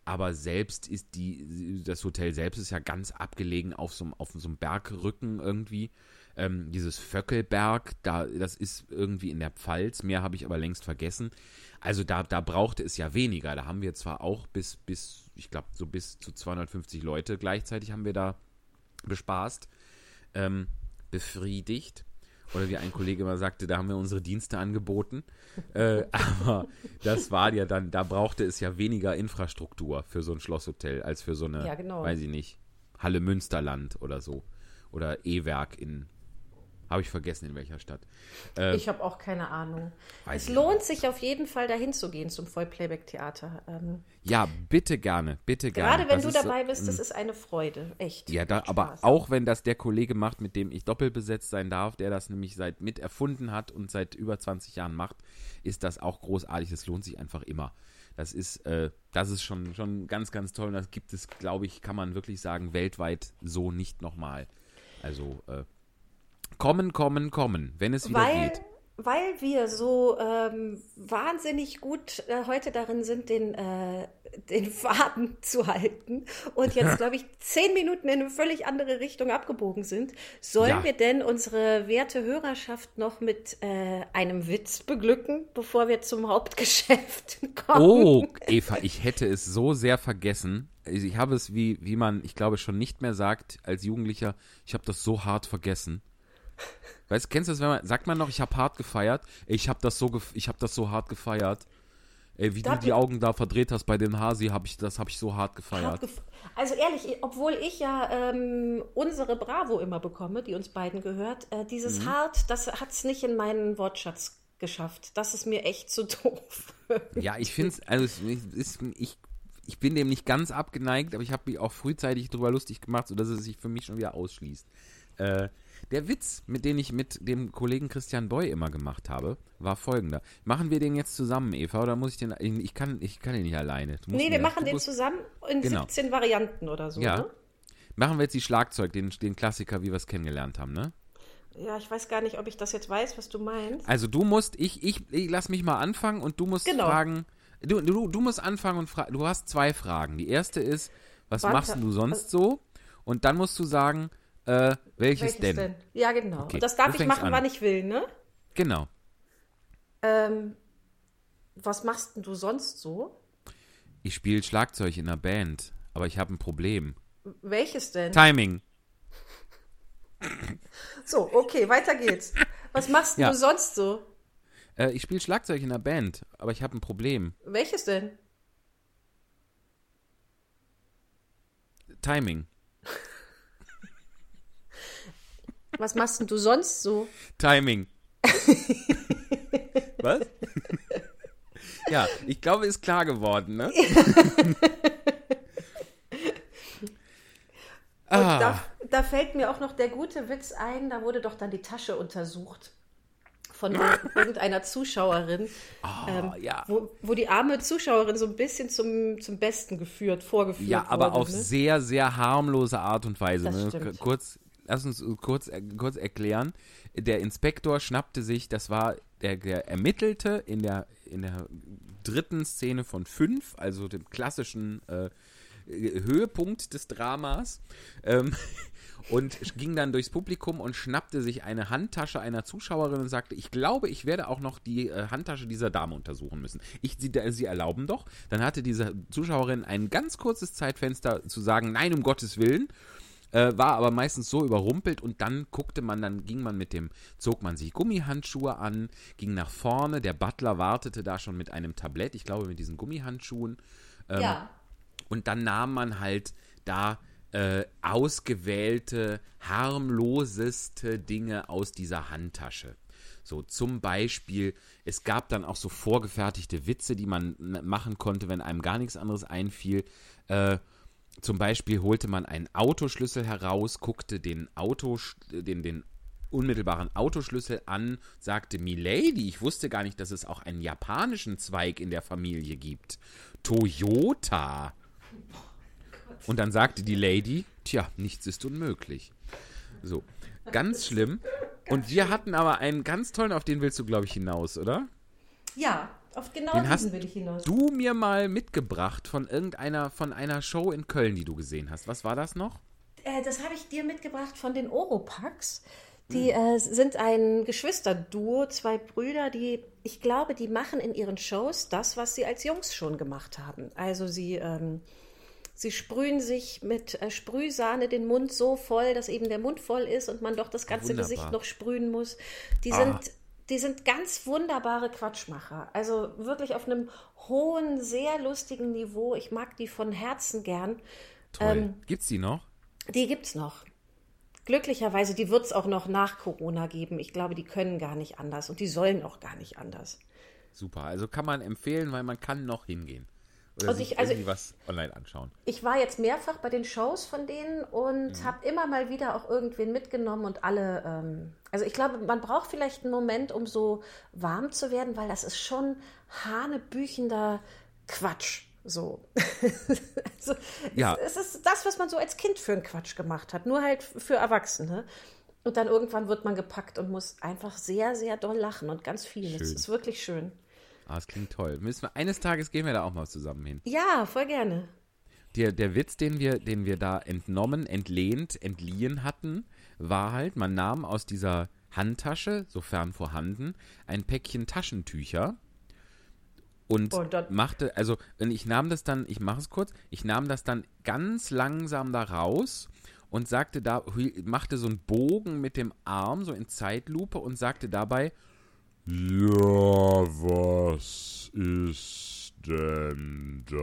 Speaker 1: aber selbst ist die, das Hotel selbst ist ja ganz abgelegen auf so, auf so einem Bergrücken irgendwie. Ähm, dieses Vöckelberg, da, das ist irgendwie in der Pfalz, mehr habe ich aber längst vergessen. Also da, da brauchte es ja weniger. Da haben wir zwar auch bis, bis ich glaube, so bis zu 250 Leute gleichzeitig haben wir da bespaßt, ähm, befriedigt. Oder wie ein Kollege immer sagte, da haben wir unsere Dienste angeboten. äh, [LAUGHS] aber das war ja dann, da brauchte es ja weniger Infrastruktur für so ein Schlosshotel als für so eine, ja, genau. weiß ich nicht, Halle Münsterland oder so. Oder E-Werk in Habe ich vergessen, in welcher Stadt. Äh,
Speaker 3: Ich habe auch keine Ahnung. Es lohnt sich auf jeden Fall, dahin zu gehen zum Vollplayback-Theater. Ähm,
Speaker 1: ja, bitte gerne, bitte gerne.
Speaker 3: gerade wenn
Speaker 1: Das
Speaker 3: du dabei bist, das ist eine Freude. Echt.
Speaker 1: Ja, da, aber auch wenn das der Kollege macht, mit dem ich doppelbesetzt sein darf, der das nämlich seit mit erfunden hat und seit über 20 Jahren macht, ist das auch großartig. Es lohnt sich einfach immer. Das ist, äh, das ist schon, schon ganz, ganz toll. Und das gibt es, glaube ich, kann man wirklich sagen, weltweit so nicht nochmal. Also, äh, kommen, kommen, kommen, wenn es wieder
Speaker 3: weil,
Speaker 1: geht.
Speaker 3: weil wir so ähm, wahnsinnig gut äh, heute darin sind, den, äh, den Faden [LAUGHS] zu halten und jetzt, [LAUGHS] glaube ich, zehn Minuten in eine völlig andere Richtung abgebogen sind, sollen
Speaker 1: Ja.
Speaker 3: wir denn unsere werte Hörerschaft noch mit äh, einem Witz beglücken, bevor wir zum Hauptgeschäft [LAUGHS] kommen?
Speaker 1: Oh, Eva, ich hätte es so sehr vergessen. Ich habe es, wie, wie man, ich glaube, schon nicht mehr sagt als Jugendlicher, ich habe das so hart vergessen. Weißt du, kennst du das, wenn man, sagt man noch, ich habe hart gefeiert? Ich habe das so, gef- ich habe das so hart gefeiert. Ey, wie
Speaker 3: Da-
Speaker 1: du die Augen da verdreht hast bei dem Hasi, habe ich, das habe ich so hart
Speaker 3: Hart
Speaker 1: gefeiert.
Speaker 3: gef- Also ehrlich, obwohl ich ja ähm, unsere Bravo immer bekomme, die uns beiden gehört, äh, dieses
Speaker 1: Mhm.
Speaker 3: Hart, das hat es nicht in meinen Wortschatz geschafft. Das ist mir echt zu [LAUGHS] doof.
Speaker 1: Ja, ich finde es, also es ist, ich, ich bin dem nicht ganz abgeneigt, aber ich habe mich auch frühzeitig drüber lustig gemacht, sodass es sich für mich schon wieder ausschließt. Äh, der Witz, mit dem ich mit dem Kollegen Christian Boy immer gemacht habe, war folgender. Machen wir den jetzt zusammen, Eva, oder muss ich den, ich kann, ich kann den nicht alleine.
Speaker 3: Nee, wir machen den
Speaker 1: musst-
Speaker 3: zusammen in
Speaker 1: Genau.
Speaker 3: 17 Varianten oder so.
Speaker 1: Ja.
Speaker 3: Ne?
Speaker 1: Machen wir jetzt die Schlagzeug, den, den Klassiker, wie wir es kennengelernt haben, ne?
Speaker 3: ja, ich weiß gar nicht, ob ich das jetzt weiß, was du meinst.
Speaker 1: Also du musst, ich, ich, ich lass mich mal anfangen und du musst
Speaker 3: Genau.
Speaker 1: fragen. Du, du, du musst anfangen und fragen. Du hast zwei Fragen. Die erste ist, was
Speaker 3: Warte,
Speaker 1: machst du sonst so? Und dann musst du sagen, äh, welches,
Speaker 3: Welches
Speaker 1: denn?
Speaker 3: Ja, genau.
Speaker 1: Okay,
Speaker 3: das darf ich machen,
Speaker 1: an.
Speaker 3: wann ich will, ne?
Speaker 1: Genau.
Speaker 3: Ähm, was machst denn du sonst so?
Speaker 1: Ich spiele Schlagzeug in einer Band, aber ich habe ein Problem.
Speaker 3: Welches denn?
Speaker 1: Timing. [LAUGHS]
Speaker 3: So, okay, weiter geht's. Was machst denn
Speaker 1: Ja.
Speaker 3: du sonst so?
Speaker 1: Äh, ich spiele Schlagzeug in einer Band, aber ich habe ein Problem.
Speaker 3: Welches denn?
Speaker 1: Timing.
Speaker 3: Was machst denn du sonst so?
Speaker 1: Timing. [LAUGHS] Was? ja, ich glaube, ist klar geworden, ne? [LAUGHS]
Speaker 3: Und
Speaker 1: ah,
Speaker 3: da, da fällt mir auch noch der gute Witz ein, da wurde doch dann die Tasche untersucht von [LAUGHS] irgendeiner Zuschauerin, ähm,
Speaker 1: ja.
Speaker 3: wo, wo die arme Zuschauerin so ein bisschen zum, zum Besten geführt, vorgeführt
Speaker 1: Ja, aber
Speaker 3: wurde.
Speaker 1: auf
Speaker 3: ne?
Speaker 1: sehr, sehr harmlose Art und Weise. Ne? Kurz, lass uns kurz, äh, kurz erklären. Der Inspektor schnappte sich, das war der, der Ermittelte in der, in der dritten Szene von fünf, also dem klassischen äh, Höhepunkt des Dramas. Ähm, [LAUGHS] und ging dann durchs Publikum und schnappte sich eine Handtasche einer Zuschauerin und sagte, ich glaube, ich werde auch noch die äh, Handtasche dieser Dame untersuchen müssen. Ich, sie, sie erlauben doch. Dann hatte diese Zuschauerin ein ganz kurzes Zeitfenster zu sagen, nein, um Gottes Willen. Äh, war aber meistens so überrumpelt und dann guckte man, dann ging man mit dem, zog man sich Gummihandschuhe an, ging nach vorne, der Butler wartete da schon mit einem Tablett, ich glaube mit diesen Gummihandschuhen. Ähm,
Speaker 3: ja.
Speaker 1: und dann nahm man halt da äh, ausgewählte, harmloseste Dinge aus dieser Handtasche. So zum Beispiel, es gab dann auch so vorgefertigte Witze, die man n- machen konnte, wenn einem gar nichts anderes einfiel. Äh, zum Beispiel holte man einen Autoschlüssel heraus, guckte den Auto, den, den unmittelbaren Autoschlüssel an, sagte Milady, ich wusste gar nicht, dass es auch einen japanischen Zweig in der Familie gibt. Toyota. Und dann sagte die Lady, tja, nichts ist unmöglich. So, ganz schlimm. Und wir hatten aber einen ganz tollen, auf den willst du, glaube ich, hinaus, oder?
Speaker 3: ja, auf genau
Speaker 1: Den
Speaker 3: diesen
Speaker 1: hast
Speaker 3: will ich hinaus.
Speaker 1: du mir mal mitgebracht von irgendeiner, von einer Show in Köln, die du gesehen hast. Was war das noch?
Speaker 3: Äh, das habe ich dir mitgebracht von den Oropax. Die äh, sind ein Geschwisterduo, zwei Brüder, die, ich glaube, die machen in ihren Shows das, was sie als Jungs schon gemacht haben. Also sie, ähm, sie sprühen sich mit äh, Sprühsahne den Mund so voll, dass eben der Mund voll ist und man doch das ganze
Speaker 1: Wunderbar.
Speaker 3: Gesicht noch sprühen muss. Die
Speaker 1: Ah.
Speaker 3: sind, die sind ganz wunderbare Quatschmacher. Also wirklich auf einem hohen, sehr lustigen Niveau. Ich mag die von Herzen gern.
Speaker 1: Toll.
Speaker 3: Ähm,
Speaker 1: Gibt's die noch?
Speaker 3: Die gibt's noch. glücklicherweise, die wird es auch noch nach Corona geben. Ich glaube, die können gar nicht anders und die sollen auch gar nicht anders.
Speaker 1: Super. Also kann man empfehlen, weil man kann noch hingehen. Oder
Speaker 3: Also ich- also-
Speaker 1: irgendwie was online anschauen.
Speaker 3: Ich war jetzt mehrfach bei den Shows von denen und habe immer mal wieder auch irgendwen mitgenommen und alle. Ähm, also ich glaube, man braucht vielleicht einen Moment, um so warm zu werden, weil das ist schon hanebüchender Quatsch. So. [LAUGHS] also,
Speaker 1: Ja.
Speaker 3: es, es ist das, was man so als Kind für einen Quatsch gemacht hat, nur halt für Erwachsene. Und dann irgendwann wird man gepackt und muss einfach sehr, sehr doll lachen und ganz viel. Es
Speaker 1: Schön.
Speaker 3: ist wirklich schön.
Speaker 1: Ah, das klingt toll. Müssen wir, eines Tages gehen wir da auch mal zusammen hin.
Speaker 3: Ja, voll gerne.
Speaker 1: Der, der Witz, den wir, den wir da entnommen, entlehnt, entliehen hatten, war halt, man nahm aus dieser Handtasche, sofern vorhanden, ein Päckchen Taschentücher und,
Speaker 3: dann-
Speaker 1: machte, also und ich nahm das dann, ich mache es kurz, ich nahm das dann ganz langsam da raus und sagte da, machte so einen Bogen mit dem Arm, so in Zeitlupe und sagte dabei, ja, was ist denn das?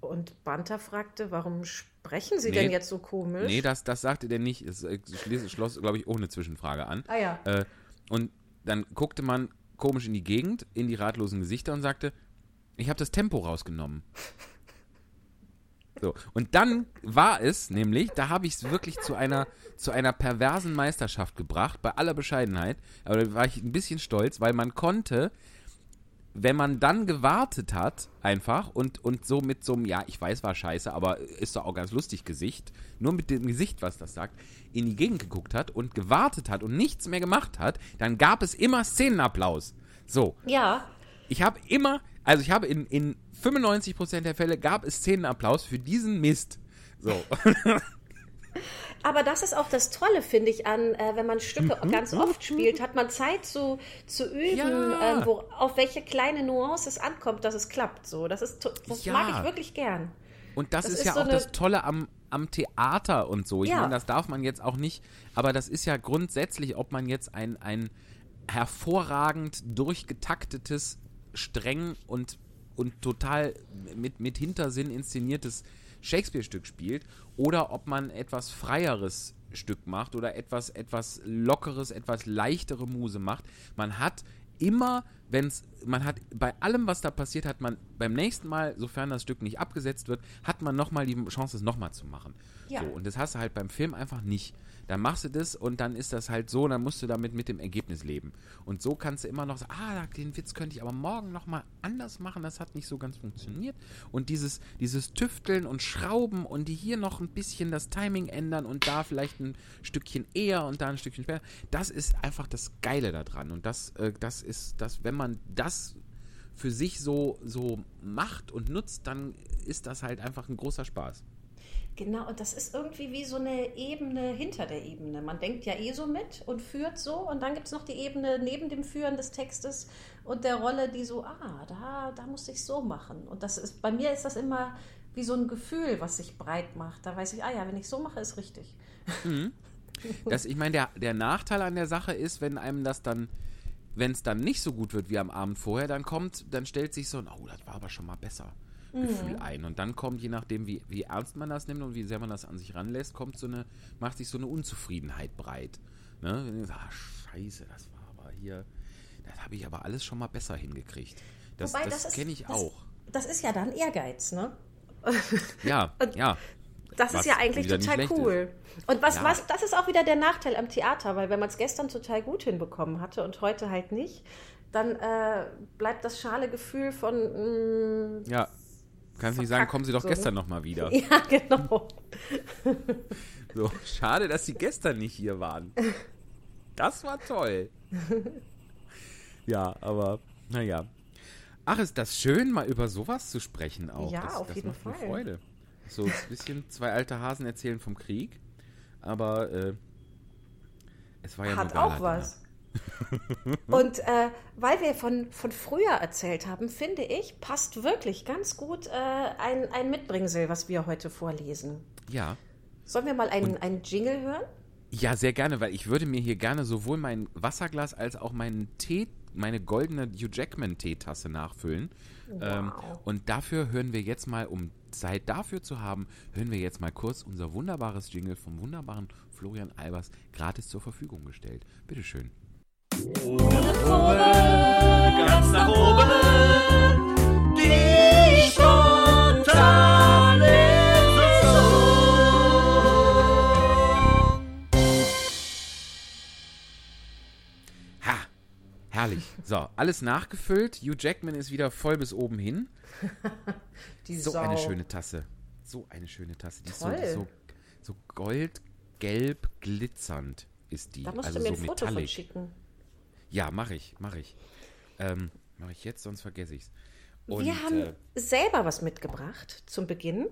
Speaker 3: Und Banta fragte, warum sprechen Sie
Speaker 1: Nee.
Speaker 3: denn jetzt so komisch?
Speaker 1: Nee, das, das sagte der nicht. Es schloss, schloss glaube ich, ohne Zwischenfrage an.
Speaker 3: Ah ja.
Speaker 1: Äh, und dann guckte man komisch in die Gegend, in die ratlosen Gesichter und sagte, ich habe das Tempo rausgenommen. [LAUGHS] So, und dann war es nämlich, da habe ich es wirklich zu einer, zu einer perversen Meisterschaft gebracht, bei aller Bescheidenheit. Aber da war ich ein bisschen stolz, weil man konnte, wenn man dann gewartet hat, einfach und, und so mit so einem, ja, ich weiß, war scheiße, aber ist doch auch ganz lustig Gesicht, nur mit dem Gesicht, was das sagt, in die Gegend geguckt hat und gewartet hat und nichts mehr gemacht hat, dann gab es immer Szenenapplaus. So,
Speaker 3: Ja,
Speaker 1: ich habe immer, also ich habe in, in 95% der Fälle gab es Szenenapplaus für diesen Mist. So. [LAUGHS]
Speaker 3: aber das ist auch das Tolle, finde ich, an, äh, wenn man Stücke ganz oft spielt, hat man Zeit zu, zu üben,
Speaker 1: Ja.
Speaker 3: ähm, wo, auf welche kleine Nuance es ankommt, dass es klappt. So, das ist, das
Speaker 1: Ja.
Speaker 3: mag ich wirklich gern.
Speaker 1: Und das,
Speaker 3: Das
Speaker 1: ist,
Speaker 3: ist
Speaker 1: ja
Speaker 3: so
Speaker 1: auch das Tolle am, am Theater und so. Ich
Speaker 3: Ja.
Speaker 1: meine, das darf man jetzt auch nicht, aber das ist ja grundsätzlich, ob man jetzt ein, ein hervorragend durchgetaktetes, streng und, und total mit, mit Hintersinn inszeniertes Shakespeare-Stück spielt oder ob man etwas freieres Stück macht oder etwas, etwas lockeres, etwas leichtere Muse macht. Man hat immer, wenn es, man hat bei allem, was da passiert, hat man beim nächsten Mal, sofern das Stück nicht abgesetzt wird, hat man nochmal die Chance, es nochmal zu machen.
Speaker 3: Ja.
Speaker 1: So, und das hast du halt beim Film einfach nicht. Dann machst du das und dann ist das halt so, dann musst du damit mit dem Ergebnis leben. Und so kannst du immer noch sagen, ah, den Witz könnte ich aber morgen nochmal anders machen, das hat nicht so ganz funktioniert. Und dieses, dieses Tüfteln und Schrauben und die hier noch ein bisschen das Timing ändern und da vielleicht ein Stückchen eher und da ein Stückchen später, das ist einfach das Geile daran. Und das, äh, das ist das, wenn man das für sich so, so macht und nutzt, dann ist das halt einfach ein großer Spaß.
Speaker 3: Genau, und das ist irgendwie wie so eine Ebene hinter der Ebene. Man denkt ja eh so mit und führt so und dann gibt es noch die Ebene neben dem Führen des Textes und der Rolle, die so, ah, da, da muss ich so machen. Und das ist, bei mir ist das immer wie so ein Gefühl, was sich breit macht. Da weiß ich, ah ja, wenn ich so mache, ist richtig. [LAUGHS]
Speaker 1: Das, ich meine, der, der Nachteil an der Sache ist, wenn einem das dann, wenn es dann nicht so gut wird wie am Abend vorher, dann kommt, dann stellt sich so ein, oh, das war aber schon mal besser. Gefühl ein. Und dann kommt, je nachdem, wie, wie ernst man das nimmt und wie sehr man das an sich ranlässt, kommt so eine, macht sich so eine Unzufriedenheit breit. Ne? Ah, scheiße, das war aber hier, das habe ich aber alles schon mal besser hingekriegt. Das,
Speaker 3: Wobei,
Speaker 1: das,
Speaker 3: das ist-
Speaker 1: kenne ich
Speaker 3: das-
Speaker 1: auch.
Speaker 3: Das ist ja dann Ehrgeiz, ne?
Speaker 1: Ja, [LAUGHS] ja.
Speaker 3: Das
Speaker 1: Was
Speaker 3: ist ja eigentlich total cool. Und was,
Speaker 1: Ja.
Speaker 3: was, das ist auch wieder der Nachteil am Theater, weil wenn man es gestern total gut hinbekommen hatte und heute halt nicht, dann äh, bleibt das schale Gefühl von, mm,
Speaker 1: Ja. Kannst nicht sagen, kommen Sie doch
Speaker 3: so,
Speaker 1: gestern
Speaker 3: ne?
Speaker 1: noch mal wieder. [LAUGHS]
Speaker 3: ja, genau.
Speaker 1: So, schade, dass Sie gestern nicht hier waren. Das war toll. [LAUGHS] Ja, aber naja. Ach, ist das schön, mal über sowas zu sprechen auch.
Speaker 3: Ja,
Speaker 1: das,
Speaker 3: auf
Speaker 1: das
Speaker 3: jeden
Speaker 1: macht mir
Speaker 3: Fall.
Speaker 1: Freude. So ein bisschen zwei alte Hasen erzählen vom Krieg. Aber äh, es war ja
Speaker 3: Hat auch
Speaker 1: Gala-Dinner.
Speaker 3: was. [LAUGHS] Und äh, weil wir von, von früher erzählt haben, finde ich, passt wirklich ganz gut äh, ein, ein Mitbringsel, was wir heute vorlesen.
Speaker 1: Ja.
Speaker 3: Sollen wir mal einen, einen Jingle hören?
Speaker 1: Ja, sehr gerne, weil ich würde mir hier gerne sowohl mein Wasserglas als auch meinen Tee meine goldene Hugh Jackman Teetasse nachfüllen. Ähm, und dafür hören wir jetzt mal, um Zeit dafür zu haben, hören wir jetzt mal kurz unser wunderbares Jingle vom wunderbaren Florian Albers gratis zur Verfügung gestellt. Bitteschön.
Speaker 4: Ganz nach oben. Die spontane
Speaker 1: Ha! Herrlich. So, alles nachgefüllt. Hugh Jackman ist wieder voll bis oben hin.
Speaker 3: Die
Speaker 1: So
Speaker 3: Sau.
Speaker 1: eine schöne Tasse. So eine schöne Tasse. Die ist so,
Speaker 3: Toll.
Speaker 1: so, so goldgelb glitzernd ist die.
Speaker 3: Da musst
Speaker 1: also
Speaker 3: du mir
Speaker 1: so
Speaker 3: ein Foto von schicken.
Speaker 1: Ja, mache ich, mache ich. Ähm, mache ich jetzt, sonst vergesse ich's. Und,
Speaker 3: Wir haben
Speaker 1: äh,
Speaker 3: selber was mitgebracht zum Beginn.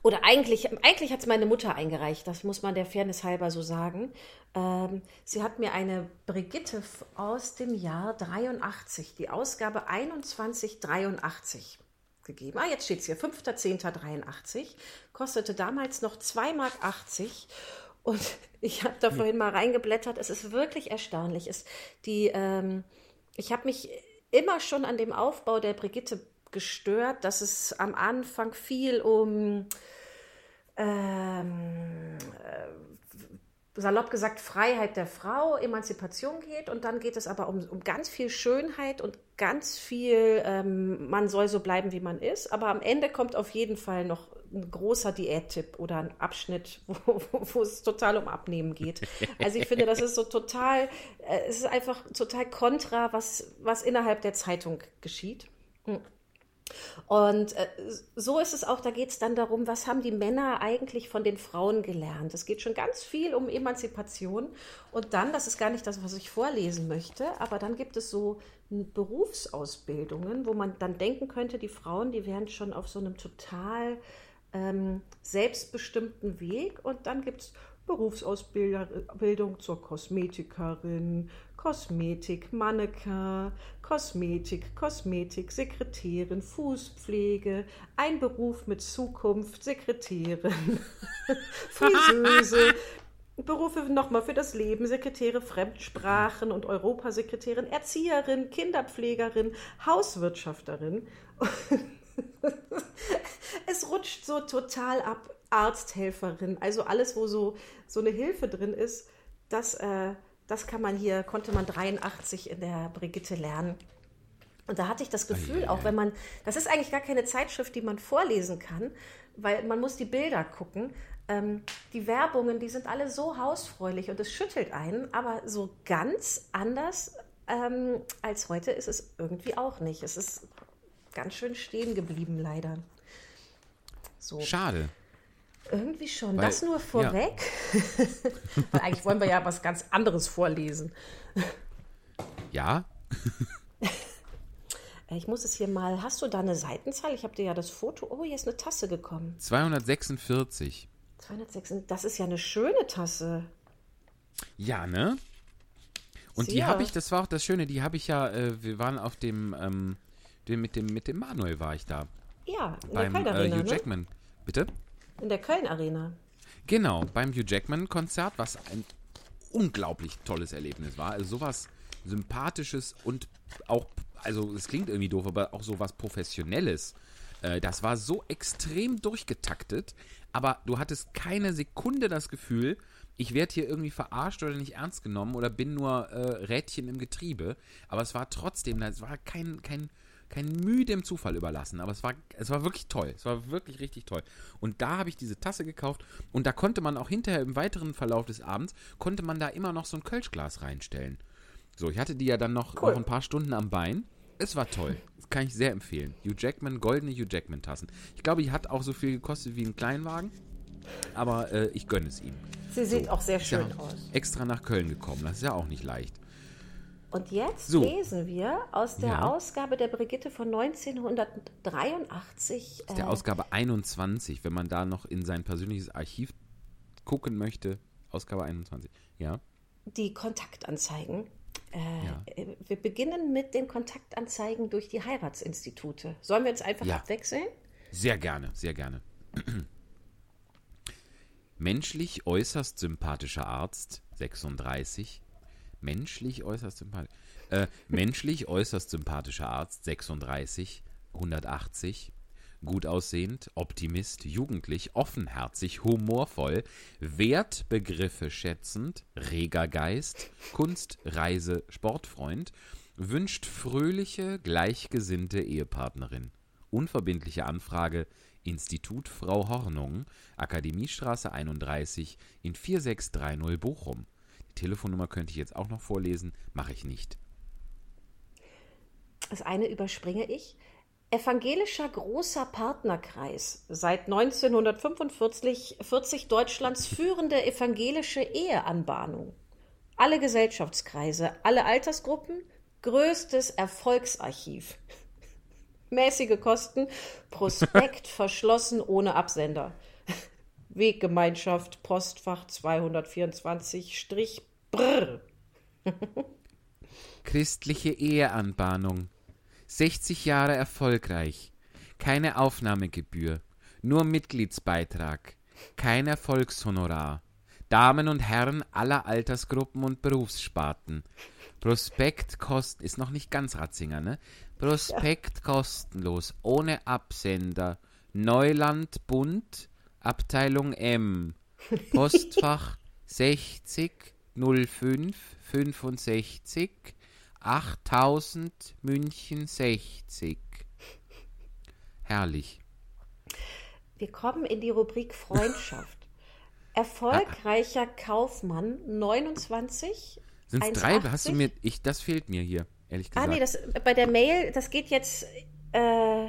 Speaker 3: Oder eigentlich, eigentlich hat es meine Mutter eingereicht, das muss man der Fairness halber so sagen. Ähm, sie hat mir eine Brigitte aus dem Jahr 83, die Ausgabe 2183 gegeben. Ah, jetzt steht es hier, 5.10.83, kostete damals noch 2,80 Mark. Und [LAUGHS] ich habe da vorhin mal reingeblättert. Es ist wirklich erstaunlich. Es, die, ähm, ich habe mich immer schon an dem Aufbau der Brigitte gestört, dass es am Anfang viel um ähm, äh, salopp gesagt Freiheit der Frau, Emanzipation geht und dann geht es aber um, um ganz viel Schönheit und ganz viel, ähm, man soll so bleiben, wie man ist, aber am Ende kommt auf jeden Fall noch ein großer Diättipp oder ein Abschnitt, [LAUGHS] wo, wo, es total um Abnehmen geht. Also ich finde, das ist so total, äh, es ist einfach total kontra, was, was innerhalb der Zeitung geschieht. Und äh, so ist es auch, da geht es dann darum, was haben die Männer eigentlich von den Frauen gelernt. Es geht schon ganz viel um Emanzipation. Und dann, das ist gar nicht das, was ich vorlesen möchte, aber dann gibt es so Berufsausbildungen, wo man dann denken könnte, die Frauen, die wären schon auf so einem total ähm, selbstbestimmten Weg. Und dann gibt es Berufsausbildung zur Kosmetikerin, Kosmetik, Mannequin, Kosmetik, Kosmetik, Sekretärin, Fußpflege, ein Beruf mit Zukunft, Sekretärin, [LAUGHS] Friseuse, Berufe nochmal für das Leben, Sekretäre Fremdsprachen und Europasekretärin, Erzieherin, Kinderpflegerin, Hauswirtschafterin. [LAUGHS] [LAUGHS] es rutscht so total ab. Arzthelferin, also alles, wo so, so eine Hilfe drin ist, das, äh, das kann man hier, konnte man 83 in der Brigitte lernen. Und da hatte ich das Gefühl, auch wenn man, das ist eigentlich gar keine Zeitschrift, die man vorlesen kann, weil man muss die Bilder gucken. Ähm, die Werbungen, die sind alle so hausfreulich und es schüttelt einen, aber so ganz anders ähm, als heute ist es irgendwie auch nicht. Es ist ganz schön stehen geblieben, leider. So.
Speaker 1: schade.
Speaker 3: Irgendwie schon.
Speaker 1: Weil-
Speaker 3: das nur vorweg. [LAUGHS] Weil eigentlich wollen wir ja was ganz anderes vorlesen.
Speaker 1: Ja, [LAUGHS]
Speaker 3: Ich muss es hier mal. Hast du da eine Seitenzahl? Ich habe dir ja das Foto. Oh, hier ist eine Tasse gekommen.
Speaker 1: 246.
Speaker 3: 206. Das ist ja eine schöne Tasse.
Speaker 1: Ja, ne? Und die
Speaker 3: Sehr.
Speaker 1: habe ich, das war auch das Schöne, die habe ich ja, äh, wir waren auf dem, ähm, dem, mit dem, mit dem Manuel war ich da.
Speaker 3: Ja, in
Speaker 1: beim
Speaker 3: der Köln
Speaker 1: äh,
Speaker 3: Arena.
Speaker 1: Hugh
Speaker 3: ne?
Speaker 1: Jackman. Bitte?
Speaker 3: In der Köln Arena.
Speaker 1: Genau, beim Hugh Jackman-Konzert, was ein unglaublich tolles Erlebnis war. Also sowas Sympathisches und auch, also es klingt irgendwie doof, aber auch sowas Professionelles. Äh, Das war so extrem durchgetaktet, aber du hattest keine Sekunde das Gefühl, ich werde hier irgendwie verarscht oder nicht ernst genommen oder bin nur äh, Rädchen im Getriebe. Aber es war trotzdem, es war kein, kein, kein Mühe dem Zufall überlassen. Aber es war, es war wirklich toll. Es war wirklich richtig toll. Und da habe ich diese Tasse gekauft und da konnte man auch hinterher im weiteren Verlauf des Abends, konnte man da immer noch so ein Kölschglas reinstellen. So, ich hatte die ja dann noch, noch ein paar Stunden am Bein. Es war toll. Das kann ich sehr empfehlen. Hugh Jackman, goldene Hugh Jackman Tassen. Ich glaube, die hat auch so viel gekostet wie ein Kleinwagen. Aber äh, ich gönne es ihm.
Speaker 3: Sie sieht auch sehr
Speaker 1: Ist ja
Speaker 3: schön aus.
Speaker 1: Extra nach Köln gekommen. Das ist ja auch nicht leicht.
Speaker 3: Und jetzt
Speaker 1: So.
Speaker 3: lesen wir aus der
Speaker 1: Ja.
Speaker 3: Ausgabe der Brigitte von 1983.
Speaker 1: Das ist der
Speaker 3: äh,
Speaker 1: Ausgabe 21, wenn man da noch in sein persönliches Archiv gucken möchte. Ausgabe 21. Ja.
Speaker 3: die Kontaktanzeigen. Äh,
Speaker 1: Ja.
Speaker 3: Wir beginnen mit den Kontaktanzeigen durch die Heiratsinstitute. Sollen wir jetzt einfach
Speaker 1: Ja.
Speaker 3: abwechseln?
Speaker 1: Sehr gerne, sehr gerne. Menschlich äußerst sympathischer Arzt, 36. Menschlich äußerst sympathisch. Äh, menschlich äußerst sympathischer Arzt, 36, 180. Gut aussehend, Optimist, jugendlich, offenherzig, humorvoll, Wertbegriffe schätzend, reger Geist, Kunst, Reise, Sportfreund, wünscht fröhliche, gleichgesinnte Ehepartnerin. Unverbindliche Anfrage Institut Frau Hornung, Akademiestraße 31 in 4630 Bochum. Die Telefonnummer könnte ich jetzt auch noch vorlesen, mache ich nicht.
Speaker 3: Das eine überspringe ich. Evangelischer großer Partnerkreis, seit 1945 40 Deutschlands führende evangelische Eheanbahnung. Alle Gesellschaftskreise, alle Altersgruppen, größtes Erfolgsarchiv. [LAUGHS] Mäßige Kosten, Prospekt [LAUGHS] verschlossen ohne Absender. Weggemeinschaft, Postfach 224-Brr. [LAUGHS]
Speaker 1: Christliche Eheanbahnung. 60 Jahre erfolgreich. Keine Aufnahmegebühr. Nur Mitgliedsbeitrag. Kein Erfolgshonorar. Damen und Herren aller Altersgruppen und Berufssparten. Prospekt kosten, ist noch nicht ganz Ratzinger, ne? Prospekt kostenlos, ohne Absender. Neuland Bund, Abteilung M. Postfach 60 05 65 8000 München 60. Herrlich.
Speaker 3: Wir kommen in die Rubrik Freundschaft. [LAUGHS] Erfolgreicher Kaufmann 29.
Speaker 1: Sind es drei?
Speaker 3: 1,80?
Speaker 1: Hast du mir. Ich, das fehlt mir hier, ehrlich
Speaker 3: Ah,
Speaker 1: gesagt.
Speaker 3: nee, das, bei der Mail, das geht jetzt. Äh,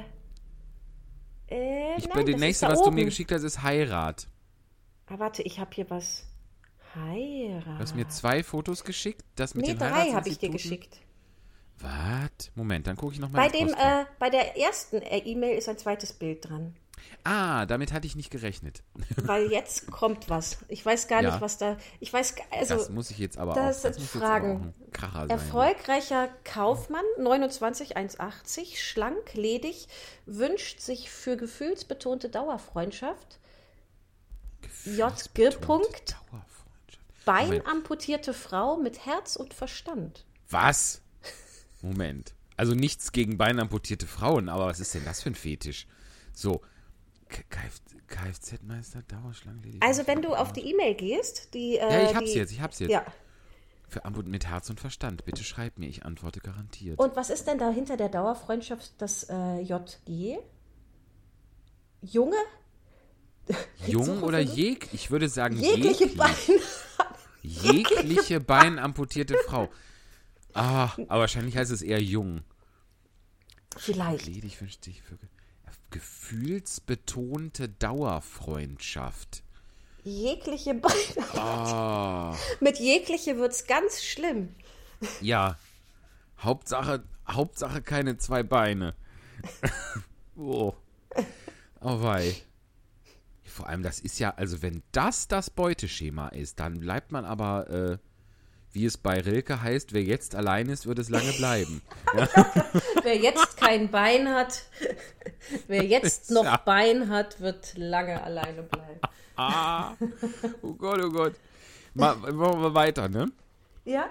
Speaker 3: äh,
Speaker 1: ich,
Speaker 3: nein, das
Speaker 1: nächste, was du mir
Speaker 3: oben.
Speaker 1: geschickt hast, ist Heirat.
Speaker 3: Ah, warte, ich habe hier was. Heirat.
Speaker 1: Du hast mir zwei Fotos geschickt. Das mit
Speaker 3: nee,
Speaker 1: den
Speaker 3: drei habe ich dir geschickt.
Speaker 1: Was? Moment, dann gucke ich nochmal
Speaker 3: Bei dem, äh, bei der ersten äh, E-Mail ist ein zweites Bild dran.
Speaker 1: Ah, damit hatte ich nicht gerechnet. [LAUGHS]
Speaker 3: Weil jetzt kommt was. Ich weiß gar
Speaker 1: Ja.
Speaker 3: nicht, was da. Ich weiß, also.
Speaker 1: das muss ich jetzt aber
Speaker 3: das
Speaker 1: auch.
Speaker 3: sind
Speaker 1: muss
Speaker 3: Fragen.
Speaker 1: Kracher sein.
Speaker 3: Erfolgreicher Kaufmann, 29, 1,80, schlank, ledig, wünscht sich für gefühlsbetonte Dauerfreundschaft. JG. Punkt,
Speaker 1: Dauerfreundschaft.
Speaker 3: Bein
Speaker 1: Moment.
Speaker 3: amputierte Frau mit Herz und Verstand.
Speaker 1: Was? Moment. Also nichts gegen beinamputierte Frauen, aber was ist denn das für ein Fetisch? So. Kf Kfz-Meister, Dauerschlangenledig.
Speaker 3: Also, wenn du auf die E-Mail gehst, die. Äh,
Speaker 1: Ja, ich hab's
Speaker 3: die,
Speaker 1: jetzt, ich hab's jetzt.
Speaker 3: Ja.
Speaker 1: Für Amput mit Herz und Verstand. Bitte schreib mir, ich antworte garantiert.
Speaker 3: Und was ist denn da hinter der Dauerfreundschaft das äh, JG? Junge? [LAUGHS]
Speaker 1: Jung oder jeg? Ich würde sagen
Speaker 3: Jegliche
Speaker 1: jeglich.
Speaker 3: Beine.
Speaker 1: Jegliche [LAUGHS] beinamputierte Frau. Ah, aber wahrscheinlich heißt es eher jung.
Speaker 3: Vielleicht.
Speaker 1: Ledig wünscht für ge gefühlsbetonte Dauerfreundschaft.
Speaker 3: Jegliche Beine.
Speaker 1: Ah,
Speaker 3: Mit jegliche wird's ganz schlimm.
Speaker 1: ja. Hauptsache, Hauptsache keine zwei Beine. [LAUGHS] oh. Oh wei. Vor allem, das ist ja, also wenn das das Beuteschema ist, dann bleibt man aber, äh, wie es bei Rilke heißt, wer jetzt allein ist, wird es lange bleiben. [LAUGHS] [LAUGHS]
Speaker 3: Wer jetzt kein Bein hat, [LAUGHS] wer jetzt noch
Speaker 1: Ja.
Speaker 3: Bein hat, wird lange alleine bleiben.
Speaker 1: Ah, oh Gott, oh Gott. Mal, machen wir weiter, ne?
Speaker 3: Ja?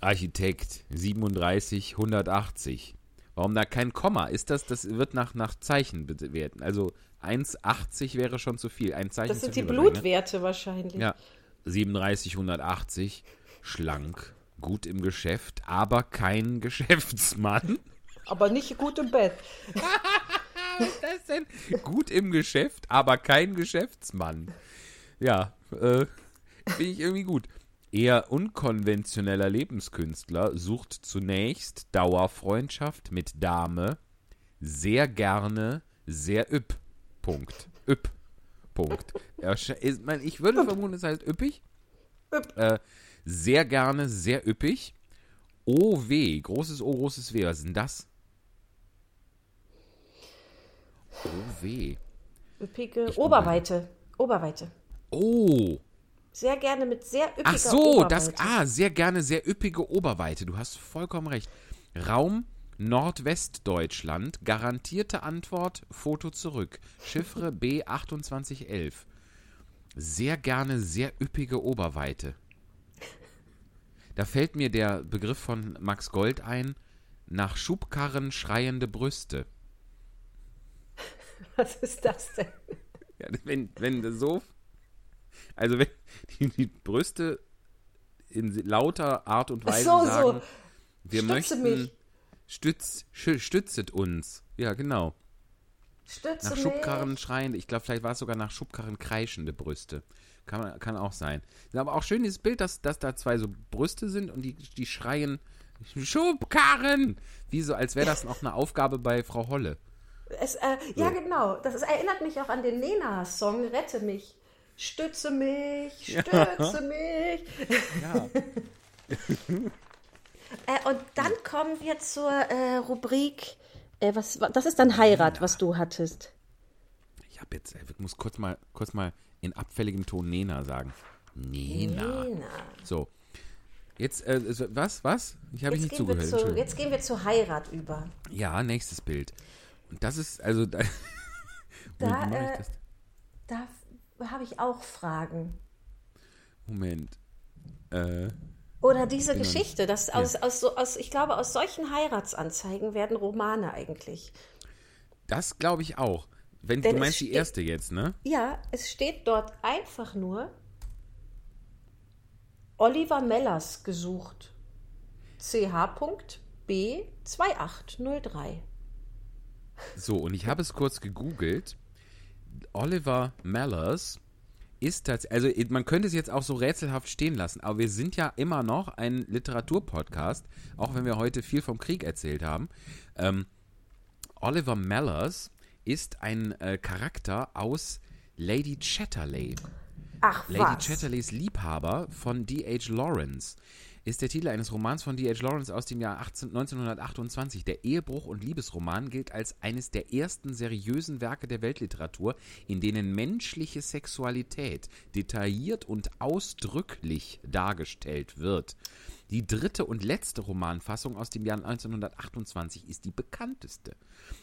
Speaker 1: Architekt 37 180. Warum da kein Komma? Ist das, das wird nach, nach Zeichen bewerten. Also 1,80 wäre schon zu viel. Ein Zeichen
Speaker 3: Das sind die
Speaker 1: wahrscheinlich,
Speaker 3: Blutwerte wahrscheinlich.
Speaker 1: Ne? Ja. 37 180. Schlank, gut im Geschäft, aber kein Geschäftsmann.
Speaker 3: Aber nicht gut im Bett. [LAUGHS]
Speaker 1: Was ist denn? Gut im Geschäft, aber kein Geschäftsmann. Ja, äh, finde ich irgendwie gut. Eher unkonventioneller Lebenskünstler sucht zunächst Dauerfreundschaft mit Dame, sehr gerne, sehr üpp. Punkt. Üpp. Punkt. Ich würde vermuten, es heißt üppig.
Speaker 3: Üpp.
Speaker 1: Äh, sehr gerne, sehr üppig. OW, großes O, großes W, was ist denn das? OW.
Speaker 3: Üppige
Speaker 1: Ich
Speaker 3: Oberweite. Oberweite.
Speaker 1: Oh,
Speaker 3: Sehr gerne mit sehr üppiger
Speaker 1: ach so, das,
Speaker 3: Oberweite.
Speaker 1: ah, sehr gerne sehr üppige Oberweite. Du hast vollkommen recht. Raum Nordwestdeutschland, garantierte Antwort, Foto zurück. Chiffre [LAUGHS] B2811. Sehr gerne sehr üppige Oberweite. Da fällt mir der Begriff von Max Gold ein, nach Schubkarren schreiende Brüste. [LAUGHS]
Speaker 3: Was ist das denn?
Speaker 1: Ja, wenn, wenn so, also wenn die, die Brüste in lauter Art und Weise
Speaker 3: so, so.
Speaker 1: sagen, wir
Speaker 3: Stütze
Speaker 1: möchten,
Speaker 3: mich.
Speaker 1: Stütz, stützet uns. Ja, genau.
Speaker 3: Stütze
Speaker 1: Nach
Speaker 3: mich.
Speaker 1: Schubkarren schreiende, ich glaube, vielleicht war es sogar nach Schubkarren kreischende Brüste. Kann, kann auch sein. Aber auch schön dieses Bild, dass, dass da zwei so Brüste sind und die, die schreien Schubkarren! Wie so, als wäre das noch eine Aufgabe bei Frau Holle.
Speaker 3: Es, äh, Ja, genau. Das ist, erinnert mich auch an den Nena-Song Rette mich. Stütze mich, stütze mich.
Speaker 1: Ja. [LAUGHS]
Speaker 3: Äh, und dann kommen wir zur äh, Rubrik. Äh, was, das ist dann Heirat, was du hattest.
Speaker 1: Ich hab jetzt, ich muss kurz mal, kurz mal in abfälligem Ton Nena sagen. Nena.
Speaker 3: Nena.
Speaker 1: So. Jetzt, äh, was, was? Ich habe nicht zugehört.
Speaker 3: zu, jetzt gehen wir zur Heirat über.
Speaker 1: Ja, nächstes Bild. Das ist, also, da, [LAUGHS]
Speaker 3: Da, äh,
Speaker 1: ich das?
Speaker 3: Da habe ich auch Fragen.
Speaker 1: Moment. Äh,
Speaker 3: Oder diese
Speaker 1: Genau.
Speaker 3: Geschichte, dass aus, aus, so, aus, ich glaube, aus solchen Heiratsanzeigen werden Romane eigentlich.
Speaker 1: das glaube ich auch. Wenn
Speaker 3: Denn
Speaker 1: du meinst die erste jetzt, ne?
Speaker 3: Ja, es steht dort einfach nur Oliver Mellers gesucht. CH.B2803.
Speaker 1: So, und ich habe es kurz gegoogelt. Oliver Mellers ist tatsächlich, also man könnte es jetzt auch so rätselhaft stehen lassen, aber wir sind ja immer noch ein Literaturpodcast, auch wenn wir heute viel vom Krieg erzählt haben. Ähm, Oliver Mellers ist ein äh, Charakter aus Lady Chatterley.
Speaker 3: Ach,
Speaker 1: Lady
Speaker 3: was?
Speaker 1: Chatterleys Liebhaber von D.H. Lawrence ist der Titel eines Romans von D.H. Lawrence aus dem Jahr 18, 1928. Der Ehebruch- und Liebesroman gilt als eines der ersten seriösen Werke der Weltliteratur, in denen menschliche Sexualität detailliert und ausdrücklich dargestellt wird. Die dritte und letzte Romanfassung aus dem Jahr 1928 ist die bekannteste.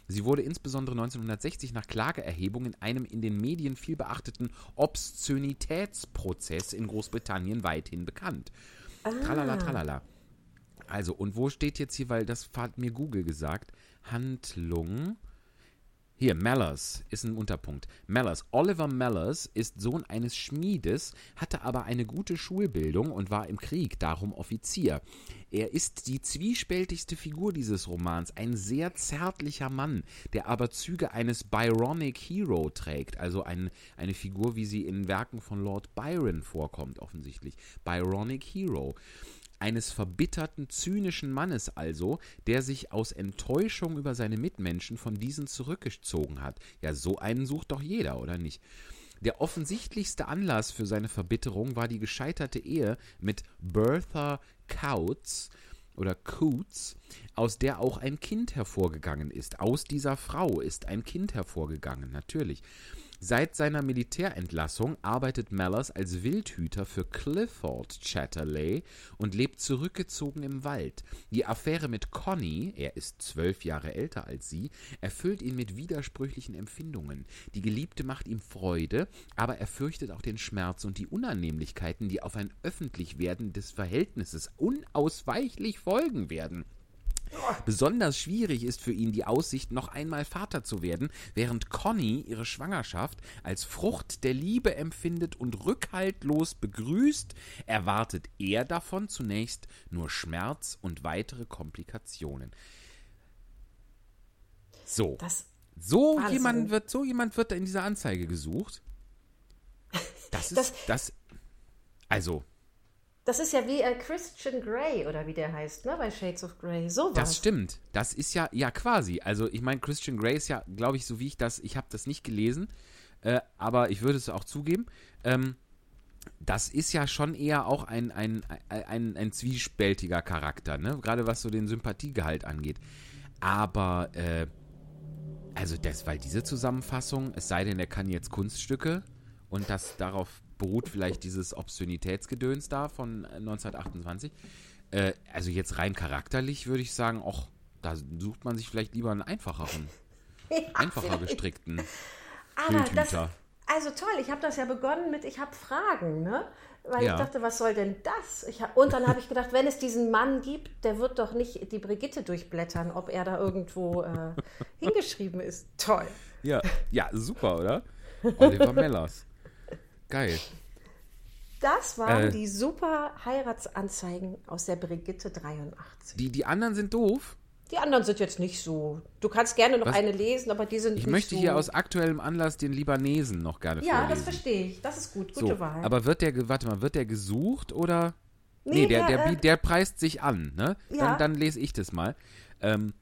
Speaker 1: Sie wurde insbesondere 1960 nach Klageerhebung in einem in den Medien viel beachteten Obszönitätsprozess in Großbritannien weithin bekannt. Tralala, tralala. Also, und wo steht jetzt hier, weil das hat mir Google gesagt, Handlung. Hier, Mellers ist ein Unterpunkt. Mellers, Oliver Mellers ist Sohn eines Schmiedes, hatte aber eine gute Schulbildung und war im Krieg, darum Offizier. Er ist die zwiespältigste Figur dieses Romans, ein sehr zärtlicher Mann, der aber Züge eines Byronic Hero trägt, also ein, eine Figur, wie sie in Werken von Lord Byron vorkommt, offensichtlich. Byronic Hero eines verbitterten, zynischen Mannes also, der sich aus Enttäuschung über seine Mitmenschen von diesen zurückgezogen hat. Ja, so einen sucht doch jeder, oder nicht? Der offensichtlichste Anlass für seine Verbitterung war die gescheiterte Ehe mit Bertha Coutts oder Coots, aus der auch ein Kind hervorgegangen ist. Aus dieser Frau ist ein Kind hervorgegangen, natürlich. Seit seiner Militärentlassung arbeitet Mellers als Wildhüter für Clifford Chatterley und lebt zurückgezogen im Wald. Die Affäre mit Conny, er ist zwölf Jahre älter als sie, erfüllt ihn mit widersprüchlichen Empfindungen. Die Geliebte macht ihm Freude, aber er fürchtet auch den Schmerz und die Unannehmlichkeiten, die auf ein Öffentlichwerden des Verhältnisses unausweichlich folgen werden. Besonders schwierig ist für ihn die Aussicht, noch einmal Vater zu werden, während Conny ihre Schwangerschaft als Frucht der Liebe empfindet und rückhaltlos begrüßt, erwartet er davon zunächst nur Schmerz und weitere Komplikationen. So,
Speaker 3: Das,
Speaker 1: so jemand wird, so jemand wird in dieser Anzeige gesucht. Das ist
Speaker 3: Das-
Speaker 1: das, also
Speaker 3: das ist ja wie äh, Christian Grey oder wie der heißt, ne, bei Shades of Grey. So
Speaker 1: Das
Speaker 3: was.
Speaker 1: stimmt. Das ist ja, ja quasi. Also ich meine, Christian Grey ist ja, glaube ich, so wie ich das, ich habe das nicht gelesen, äh, aber ich würde es auch zugeben. Ähm, das ist ja schon eher auch ein, ein, ein, ein, ein zwiespältiger Charakter, ne? Gerade was so den Sympathiegehalt angeht. Aber, äh, also das, weil diese Zusammenfassung, es sei denn, er kann jetzt Kunststücke und das darauf beruht vielleicht dieses Obszönitätsgedöns da von äh, 1928. Äh, also jetzt rein charakterlich würde ich sagen, auch da sucht man sich vielleicht lieber einen einfacheren, [LAUGHS] einfacher gestrickten
Speaker 3: Aber das. Also toll, ich habe das ja begonnen mit, ich habe Fragen, ne? Weil
Speaker 1: Ja.
Speaker 3: ich dachte, was soll denn das? Hab, und dann habe ich gedacht, wenn es diesen Mann gibt, der wird doch nicht die Brigitte durchblättern, ob er da irgendwo äh, [LAUGHS] hingeschrieben ist. Toll.
Speaker 1: Ja, ja, super, oder? [LAUGHS] Oliver Mellers. Geil.
Speaker 3: Das waren
Speaker 1: Äh.
Speaker 3: die super Heiratsanzeigen aus der Brigitte 83.
Speaker 1: Die, die anderen sind doof.
Speaker 3: Die anderen sind jetzt nicht so. Du kannst gerne noch
Speaker 1: Was?
Speaker 3: eine lesen, aber die sind
Speaker 1: Ich
Speaker 3: nicht
Speaker 1: möchte
Speaker 3: so.
Speaker 1: hier aus aktuellem Anlass den Libanesen noch gerne
Speaker 3: Ja,
Speaker 1: vorlesen.
Speaker 3: das verstehe ich. Das ist gut. Gute
Speaker 1: so,
Speaker 3: Wahl.
Speaker 1: aber wird der, warte mal, wird der gesucht oder?
Speaker 3: Nee,
Speaker 1: Nee, der,
Speaker 3: der,
Speaker 1: der,
Speaker 3: äh,
Speaker 1: der preist sich an, ne?
Speaker 3: Ja.
Speaker 1: Dann, dann lese ich das mal. Ähm,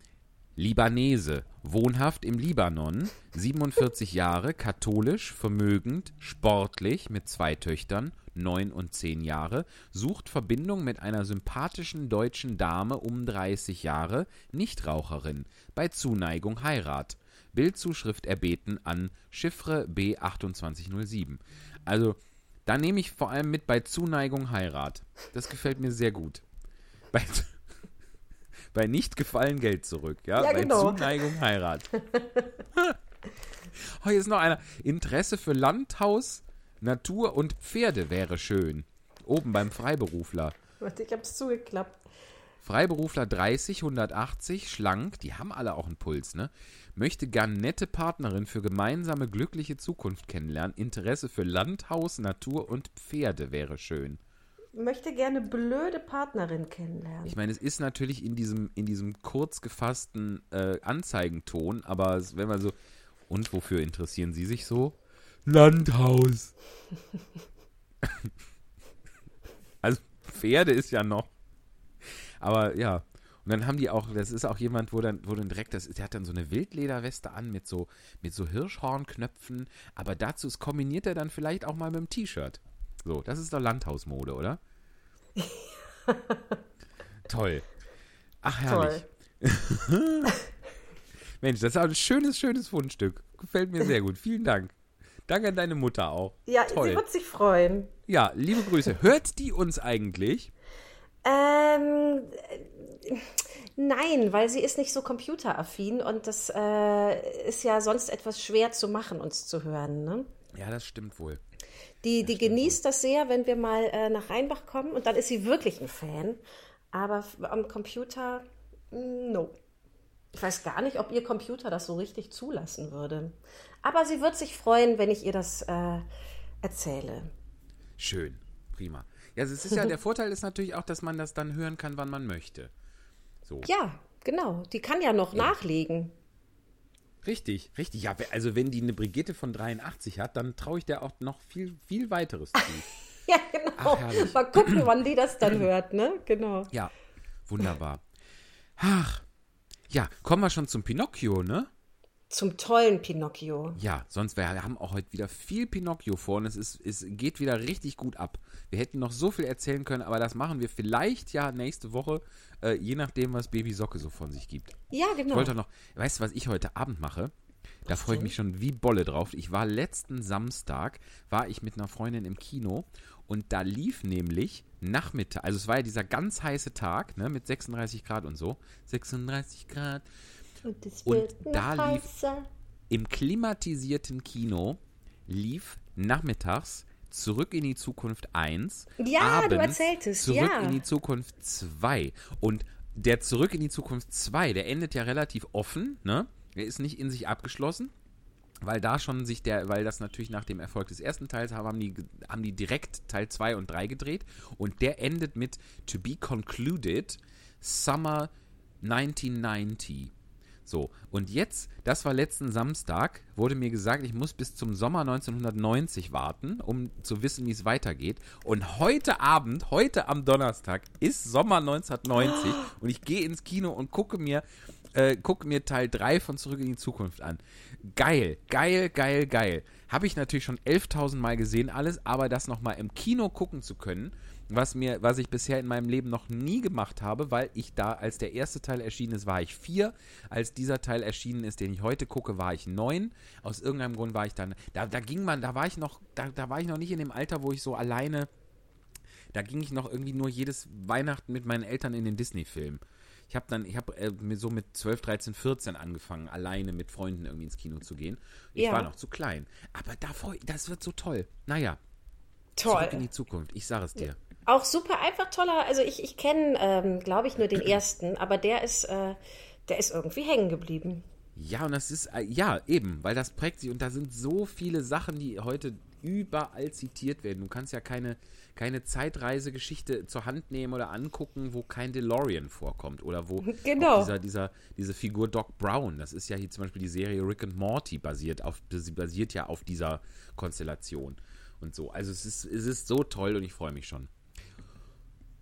Speaker 1: Libanese, wohnhaft im Libanon, 47 Jahre, katholisch, vermögend, sportlich, mit zwei Töchtern, 9 und 10 Jahre, sucht Verbindung mit einer sympathischen deutschen Dame um 30 Jahre, Nichtraucherin, bei Zuneigung Heirat. Bildzuschrift erbeten an Chiffre B2807. Also, da nehme ich vor allem mit bei Zuneigung Heirat. Das gefällt mir sehr gut. Bei, bei nicht gefallen Geld zurück, ja?
Speaker 3: Ja,
Speaker 1: bei
Speaker 3: genau.
Speaker 1: Zuneigung Heirat. [LAUGHS] oh, hier ist noch einer. Interesse für Landhaus, Natur und Pferde wäre schön. Oben beim Freiberufler.
Speaker 3: Warte, ich habe es zugeklappt.
Speaker 1: Freiberufler 30, 180, schlank, die haben alle auch einen Puls, ne? Möchte gern nette Partnerin für gemeinsame glückliche Zukunft kennenlernen. Interesse für Landhaus, Natur und Pferde wäre schön.
Speaker 3: Möchte gerne blöde Partnerin kennenlernen.
Speaker 1: Ich meine, es ist natürlich in diesem, in diesem kurz gefassten äh, Anzeigenton, aber wenn man so. Und wofür interessieren Sie sich so? Landhaus. [LAUGHS] also Pferde ist ja noch. Aber ja. Und dann haben die auch, das ist auch jemand, wo dann, wo dann direkt, das, der hat dann so eine Wildlederweste an mit so, mit so Hirschhornknöpfen, aber dazu kombiniert er dann vielleicht auch mal mit dem T-Shirt. So, das ist doch Landhausmode, oder? [LAUGHS] Toll. Ach, herrlich.
Speaker 3: Toll. [LAUGHS]
Speaker 1: Mensch, das ist auch ein schönes, schönes Fundstück. Gefällt mir sehr gut. Vielen Dank. Danke an deine Mutter auch.
Speaker 3: Ja,
Speaker 1: Toll.
Speaker 3: sie wird sich freuen.
Speaker 1: Ja, liebe Grüße. Hört die uns eigentlich?
Speaker 3: Ähm, äh, nein, weil sie ist nicht so computeraffin und das äh, ist ja sonst etwas schwer zu machen, uns zu hören. Ne?
Speaker 1: Ja, das stimmt wohl.
Speaker 3: Die, die genießt das sehr, wenn wir mal äh, nach Rheinbach kommen und dann ist sie wirklich ein Fan. Aber am Computer, mm, no. Ich weiß gar nicht, ob ihr Computer das so richtig zulassen würde. Aber sie wird sich freuen, wenn ich ihr das äh, erzähle.
Speaker 1: Schön. Prima. Ja, es ist ja, der [LAUGHS] Vorteil ist natürlich auch, dass man das dann hören kann, wann man möchte. So.
Speaker 3: Ja, genau. Die kann ja noch nachlegen.
Speaker 1: Richtig, richtig. Ja, also wenn die eine Brigitte von 83 hat, dann traue ich der auch noch viel, viel weiteres zu. [LAUGHS]
Speaker 3: Ja, genau.
Speaker 1: Ach.
Speaker 3: Mal gucken, wann die das dann hört, ne? Genau.
Speaker 1: Ja, wunderbar. Ach, ja, kommen wir schon zum Pinocchio, ne?
Speaker 3: Zum tollen Pinocchio.
Speaker 1: Ja, sonst wir haben auch heute wieder viel Pinocchio vor und es, ist, es geht wieder richtig gut ab. Wir hätten noch so viel erzählen können, aber das machen wir vielleicht ja nächste Woche, äh, je nachdem, was Baby Socke so von sich gibt.
Speaker 3: Ja,
Speaker 1: Ich
Speaker 3: genau.
Speaker 1: wollte auch noch, weißt du, was ich heute Abend mache? Da freue ich mich schon wie Bolle drauf. Ich war letzten Samstag, war ich mit einer Freundin im Kino und da lief nämlich Nachmittag, also es war ja dieser ganz heiße Tag, ne, mit 36 Grad und so. 36 Grad.
Speaker 3: Und,
Speaker 1: Und da lief-
Speaker 3: heißer.
Speaker 1: Im klimatisierten Kino lief nachmittags Zurück in die Zukunft 1.
Speaker 3: Ja, du
Speaker 1: abends
Speaker 3: erzähltest,
Speaker 1: Zurück
Speaker 3: ja.
Speaker 1: in die Zukunft 2. Und der Zurück in die Zukunft 2, der endet ja relativ offen, ne? Der ist nicht in sich abgeschlossen, weil da schon sich der, weil das natürlich nach dem Erfolg des ersten Teils haben, haben die, haben die direkt Teil 2 und 3 gedreht. Und der endet mit To be concluded Summer 1990. So, und jetzt, das war letzten Samstag, wurde mir gesagt, ich muss bis zum Sommer 1990 warten, um zu wissen, wie es weitergeht. Und heute Abend, heute am Donnerstag, ist Sommer 1990 [GASPS] und ich gehe ins Kino und gucke mir, äh, gucke mir Teil 3 von Zurück in die Zukunft an. Geil, geil, geil, geil. Habe ich natürlich schon 11.000 Mal gesehen, alles, aber das nochmal im Kino gucken zu können, was mir, was ich bisher in meinem Leben noch nie gemacht habe, weil ich da, als der erste Teil erschienen ist, war ich vier. Als dieser Teil erschienen ist, den ich heute gucke, war ich neun. Aus irgendeinem Grund war ich dann, da, da ging man, da war ich noch, da, da war ich noch nicht in dem Alter, wo ich so alleine, da ging ich noch irgendwie nur jedes Weihnachten mit meinen Eltern in den Disney-Film. Ich habe dann, ich habe äh, mir so mit 12, 13, 14 angefangen, alleine mit Freunden irgendwie ins Kino zu gehen. Ich
Speaker 3: Ja.
Speaker 1: war noch zu klein. Aber da freu, das wird so toll. Naja,
Speaker 3: Toll.
Speaker 1: zurück in die Zukunft. Ich sage es dir.
Speaker 3: Auch super, einfach toller. Also ich, ich kenne, ähm, glaube ich, nur den [CLEARS THROAT] ersten, aber der ist, äh, der ist irgendwie hängen geblieben.
Speaker 1: Ja, und das ist, äh, ja, eben, weil das prägt sich und da sind so viele Sachen, die heute überall zitiert werden. Du kannst ja keine, keine Zeitreisegeschichte zur Hand nehmen oder angucken, wo kein DeLorean vorkommt oder wo [LAUGHS]
Speaker 3: Genau.
Speaker 1: dieser, dieser, diese Figur Doc Brown, das ist ja hier zum Beispiel die Serie Rick and Morty basiert auf, sie basiert ja auf dieser Konstellation und so. Also es ist, es ist so toll und ich freue mich schon.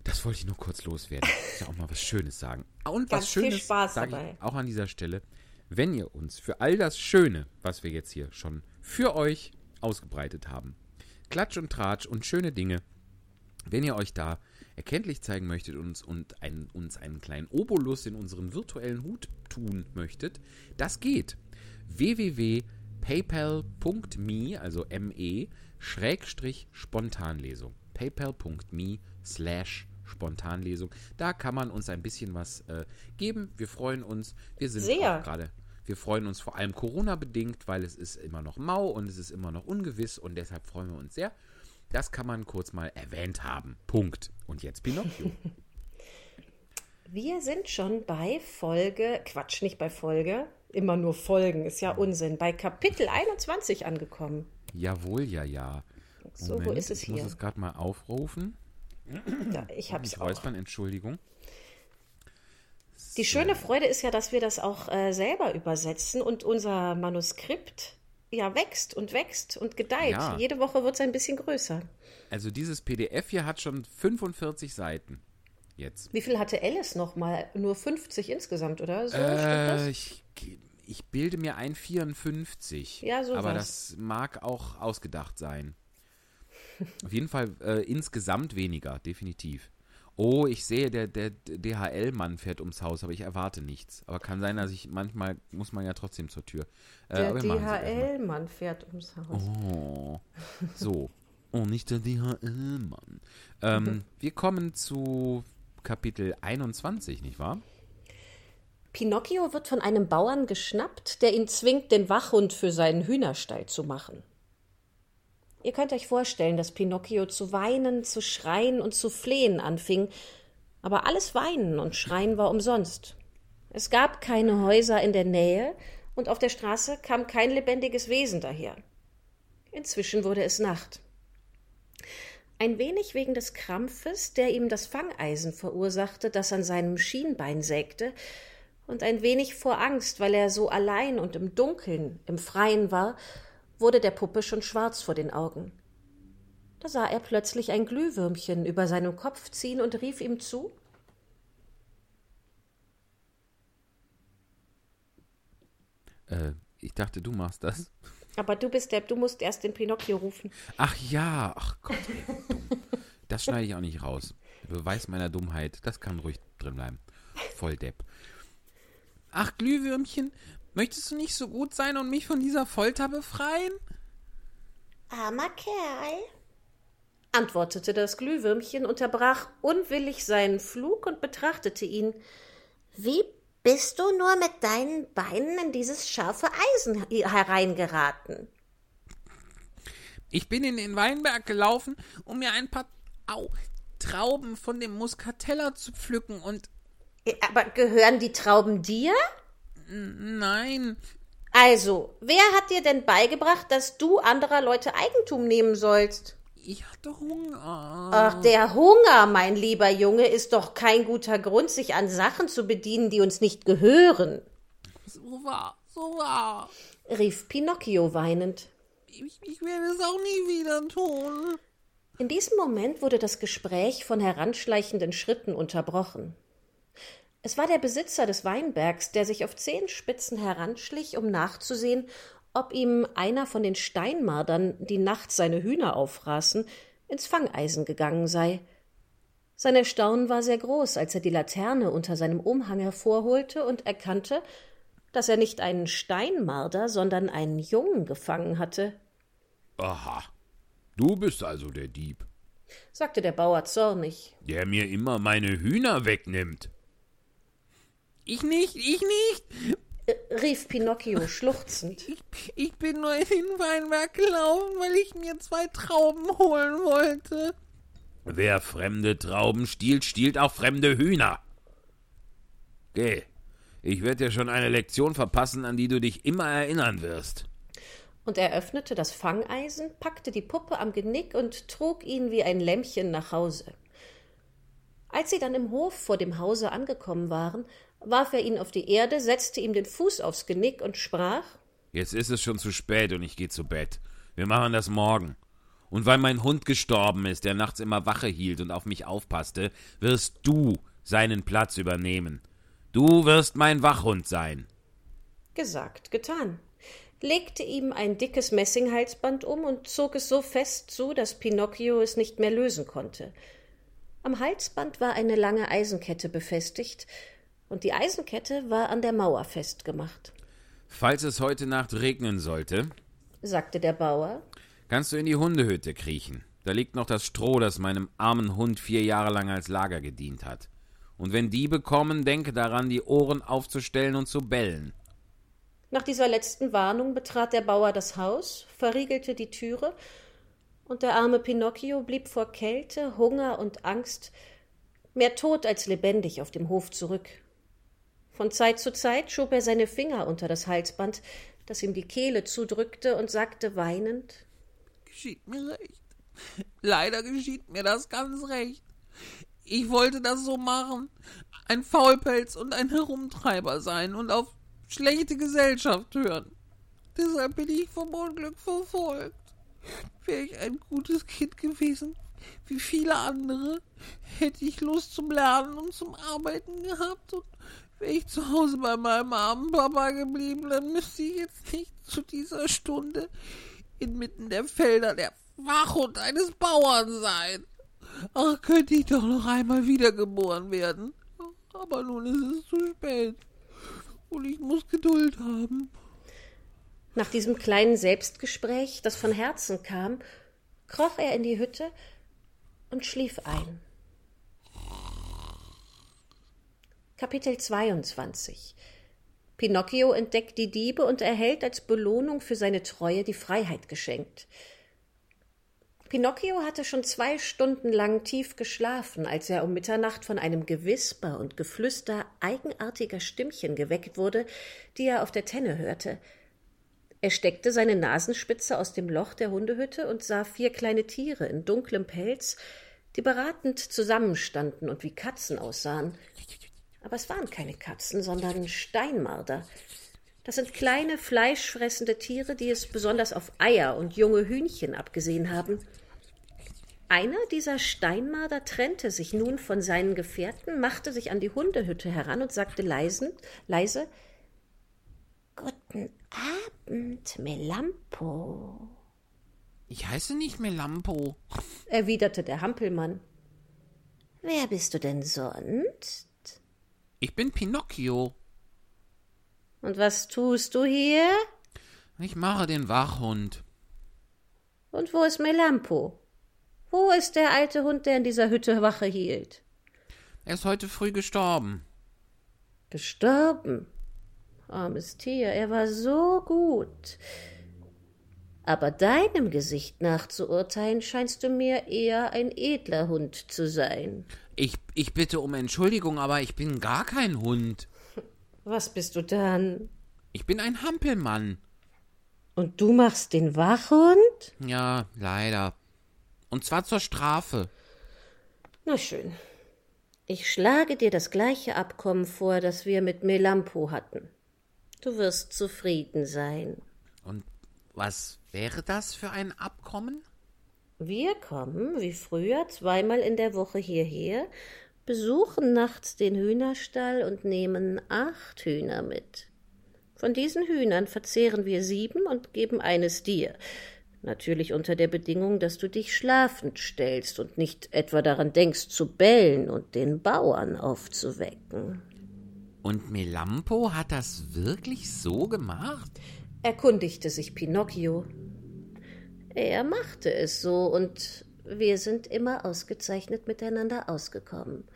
Speaker 1: Das wollte ich nur kurz loswerden. Ich ja auch mal was Schönes sagen. [LAUGHS] Und
Speaker 3: Ganz
Speaker 1: was
Speaker 3: viel
Speaker 1: Schönes
Speaker 3: Spaß
Speaker 1: sage
Speaker 3: dabei.
Speaker 1: ich auch an dieser Stelle. Wenn ihr uns für all das Schöne, was wir jetzt hier schon für euch ausgebreitet haben, Klatsch und Tratsch und schöne Dinge, wenn ihr euch da erkenntlich zeigen möchtet und uns, und einen, uns einen kleinen Obolus in unseren virtuellen Hut tun möchtet, das geht. www.paypal.me, also me, Schrägstrich Spontanlesung. paypal.me slash Spontanlesung. Da kann man uns ein bisschen was äh, geben. Wir freuen uns. Wir sind gerade wir freuen uns vor allem Corona-bedingt, weil es ist immer noch mau und es ist immer noch ungewiss und deshalb freuen wir uns sehr. Das kann man kurz mal erwähnt haben. Punkt. Und jetzt Pinocchio. [LAUGHS]
Speaker 3: Wir sind schon bei Folge, Quatsch, nicht bei Folge, immer nur Folgen, ist ja Unsinn, bei Kapitel 21 angekommen.
Speaker 1: Jawohl, ja, ja.
Speaker 3: So, wo ist es
Speaker 1: ich muss
Speaker 3: hier?
Speaker 1: es gerade mal aufrufen.
Speaker 3: Ja, ich hab's
Speaker 1: Ich
Speaker 3: auch.
Speaker 1: räuspern, Entschuldigung.
Speaker 3: Die schöne Freude ist ja, dass wir das auch äh, selber übersetzen und unser Manuskript ja wächst und wächst und gedeiht.
Speaker 1: Ja.
Speaker 3: Jede Woche wird es ein bisschen größer.
Speaker 1: Also dieses PDF hier hat schon 45 Seiten. Jetzt.
Speaker 3: Wie viel hatte Alice noch mal? Nur 50 insgesamt, oder? So,
Speaker 1: Äh,
Speaker 3: das?
Speaker 1: ich, ich bilde mir ein 54.
Speaker 3: Ja, sowas.
Speaker 1: Aber das mag auch ausgedacht sein. Auf jeden Fall äh, insgesamt weniger, definitiv. Oh, ich sehe, der, der DHL-Mann fährt ums Haus, aber ich erwarte nichts. Aber kann sein, dass ich manchmal muss man ja trotzdem zur Tür. Äh,
Speaker 3: Der. DHL-Mann fährt ums Haus.
Speaker 1: Oh, [LAUGHS] so. Oh, nicht der DHL-Mann. Ähm, wir kommen zu Kapitel 21, nicht wahr?
Speaker 3: Pinocchio wird von einem Bauern geschnappt, der ihn zwingt, den Wachhund für seinen Hühnerstall zu machen. Ihr könnt euch vorstellen, dass Pinocchio zu weinen, zu schreien und zu flehen anfing, aber alles Weinen und Schreien war umsonst. Es gab keine Häuser in der Nähe und auf der Straße kam kein lebendiges Wesen daher. Inzwischen wurde es Nacht. Ein wenig wegen des Krampfes, der ihm das Fangeisen verursachte, das an seinem Schienbein sägte, und ein wenig vor Angst, weil er so allein und im Dunkeln, im Freien war, wurde der Puppe schon schwarz vor den Augen. Da sah er plötzlich ein Glühwürmchen über seinem Kopf ziehen und rief ihm zu
Speaker 1: Äh, ich dachte, du machst das.
Speaker 3: Aber du bist der, du musst erst den Pinocchio rufen.
Speaker 1: Ach ja, ach Gott, ey, dumm. Das schneide ich auch nicht raus. Beweis meiner Dummheit, das kann ruhig drin bleiben. Voll Depp. Ach, Glühwürmchen, möchtest du nicht so gut sein und mich von dieser Folter befreien?
Speaker 2: Armer Kerl.
Speaker 3: antwortete das Glühwürmchen, unterbrach unwillig seinen Flug und betrachtete ihn.
Speaker 2: Wie bist du nur mit deinen Beinen in dieses scharfe Eisen hereingeraten?
Speaker 1: Ich bin in den Weinberg gelaufen, um mir ein paar Au, Trauben von dem Muskateller zu pflücken und
Speaker 3: Aber gehören die Trauben dir?
Speaker 1: Nein,
Speaker 3: Also, wer hat dir denn beigebracht, dass du anderer Leute Eigentum nehmen sollst?
Speaker 1: ich hatte Hunger.
Speaker 3: Ach, der Hunger, mein lieber Junge, ist doch kein guter Grund, sich an Sachen zu bedienen, die uns nicht gehören,
Speaker 1: So war, so war.
Speaker 3: rief Pinocchio weinend.
Speaker 1: Ich, ich werde es auch nie wieder tun.
Speaker 3: In diesem Moment wurde das Gespräch von heranschleichenden Schritten unterbrochen. Es war der Besitzer des Weinbergs, der sich auf Zehenspitzen heranschlich, um nachzusehen, ob ihm einer von den Steinmardern, die nachts seine Hühner auffraßen, ins Fangeisen gegangen sei. Sein Erstaunen war sehr groß, als er die Laterne unter seinem Umhang hervorholte und erkannte, dass er nicht einen Steinmarder, sondern einen Jungen gefangen hatte,
Speaker 1: Aha. Du bist also der Dieb,
Speaker 3: sagte der Bauer zornig.
Speaker 1: der mir immer meine Hühner wegnimmt.
Speaker 5: Ich nicht, ich nicht.
Speaker 3: Äh, rief Pinocchio schluchzend.
Speaker 5: Ich, ich bin nur in den Weinberg gelaufen, weil ich mir zwei Trauben holen wollte.
Speaker 1: Wer fremde Trauben stiehlt, stiehlt auch fremde Hühner. Geh, ich werde dir schon eine Lektion verpassen, an die du dich immer erinnern wirst.
Speaker 3: Und er öffnete das Fangeisen, packte die Puppe am Genick und trug ihn wie ein Lämmchen nach Hause. Als sie dann im Hof vor dem Hause angekommen waren, warf er ihn auf die Erde, setzte ihm den Fuß aufs Genick und sprach
Speaker 1: Jetzt ist es schon zu spät und ich gehe zu Bett. Wir machen das morgen. Und weil mein Hund gestorben ist, der nachts immer Wache hielt und auf mich aufpasste, wirst du seinen Platz übernehmen. Du wirst mein Wachhund sein.
Speaker 3: Gesagt, getan legte ihm ein dickes Messinghalsband um und zog es so fest zu, dass Pinocchio es nicht mehr lösen konnte. Am Halsband war eine lange Eisenkette befestigt, und die Eisenkette war an der Mauer festgemacht.
Speaker 1: Falls es heute Nacht regnen sollte,
Speaker 3: sagte der Bauer,
Speaker 1: kannst du in die Hundehütte kriechen. Da liegt noch das Stroh, das meinem armen Hund vier Jahre lang als Lager gedient hat. Und wenn Diebe kommen, denke daran, die Ohren aufzustellen und zu bellen.
Speaker 3: Nach dieser letzten Warnung betrat der Bauer das Haus, verriegelte die Türe, und der arme Pinocchio blieb vor Kälte, Hunger und Angst mehr tot als lebendig auf dem Hof zurück. Von Zeit zu Zeit schob er seine Finger unter das Halsband, das ihm die Kehle zudrückte, und sagte weinend
Speaker 5: Geschieht mir recht. Leider geschieht mir das ganz recht. Ich wollte das so machen, ein Faulpelz und ein Herumtreiber sein und auf schlechte Gesellschaft hören. Deshalb bin ich vom Unglück verfolgt. Wäre ich ein gutes Kind gewesen, wie viele andere, hätte ich Lust zum Lernen und zum Arbeiten gehabt und wäre ich zu Hause bei meinem armen Papa geblieben, dann müsste ich jetzt nicht zu dieser Stunde inmitten der Felder der Wachhund eines Bauern sein. Ach, könnte ich doch noch einmal wiedergeboren werden. Aber nun ist es zu spät. Und ich muss Geduld haben.
Speaker 3: Nach diesem kleinen Selbstgespräch, das von Herzen kam, kroch er in die Hütte und schlief ein. Kapitel 22 Pinocchio entdeckt die Diebe und erhält als Belohnung für seine Treue die Freiheit geschenkt. Pinocchio hatte schon zwei Stunden lang tief geschlafen, als er um Mitternacht von einem Gewisper und Geflüster eigenartiger Stimmchen geweckt wurde, die er auf der Tenne hörte. Er steckte seine Nasenspitze aus dem Loch der Hundehütte und sah vier kleine Tiere in dunklem Pelz, die beratend zusammenstanden und wie Katzen aussahen. Aber es waren keine Katzen, sondern Steinmarder. Das sind kleine, fleischfressende Tiere, die es besonders auf Eier und junge Hühnchen abgesehen haben. Einer dieser Steinmarder trennte sich nun von seinen Gefährten, machte sich an die Hundehütte heran und sagte leisen, leise Guten Abend, Melampo.
Speaker 5: Ich heiße nicht Melampo,
Speaker 3: erwiderte der Hampelmann.
Speaker 2: Wer bist du denn sonst?
Speaker 5: Ich bin Pinocchio.
Speaker 3: Und was tust du hier?
Speaker 5: Ich mache den Wachhund.
Speaker 3: Und wo ist Melampo? Wo ist der alte Hund, der in dieser Hütte Wache hielt?
Speaker 5: Er ist heute früh gestorben.
Speaker 3: Gestorben? Armes Tier, er war so gut. Aber deinem Gesicht nach zu urteilen, scheinst du mir eher ein edler Hund zu sein.
Speaker 5: Ich, ich bitte um Entschuldigung, aber ich bin gar kein Hund.
Speaker 3: Was bist du dann?
Speaker 5: Ich bin ein Hampelmann.
Speaker 3: Und du machst den Wachhund?
Speaker 5: Ja, leider. Und zwar zur Strafe.
Speaker 3: Na schön. Ich schlage dir das gleiche Abkommen vor, das wir mit Melampo hatten. Du wirst zufrieden sein.
Speaker 5: Und was wäre das für ein Abkommen?
Speaker 3: Wir kommen, wie früher, zweimal in der Woche hierher besuchen nachts den Hühnerstall und nehmen acht Hühner mit. Von diesen Hühnern verzehren wir sieben und geben eines dir. Natürlich unter der Bedingung, dass du dich schlafend stellst und nicht etwa daran denkst zu bellen und den Bauern aufzuwecken.
Speaker 5: Und Melampo hat das wirklich so gemacht?
Speaker 3: erkundigte sich Pinocchio. Er machte es so und wir sind immer ausgezeichnet miteinander ausgekommen.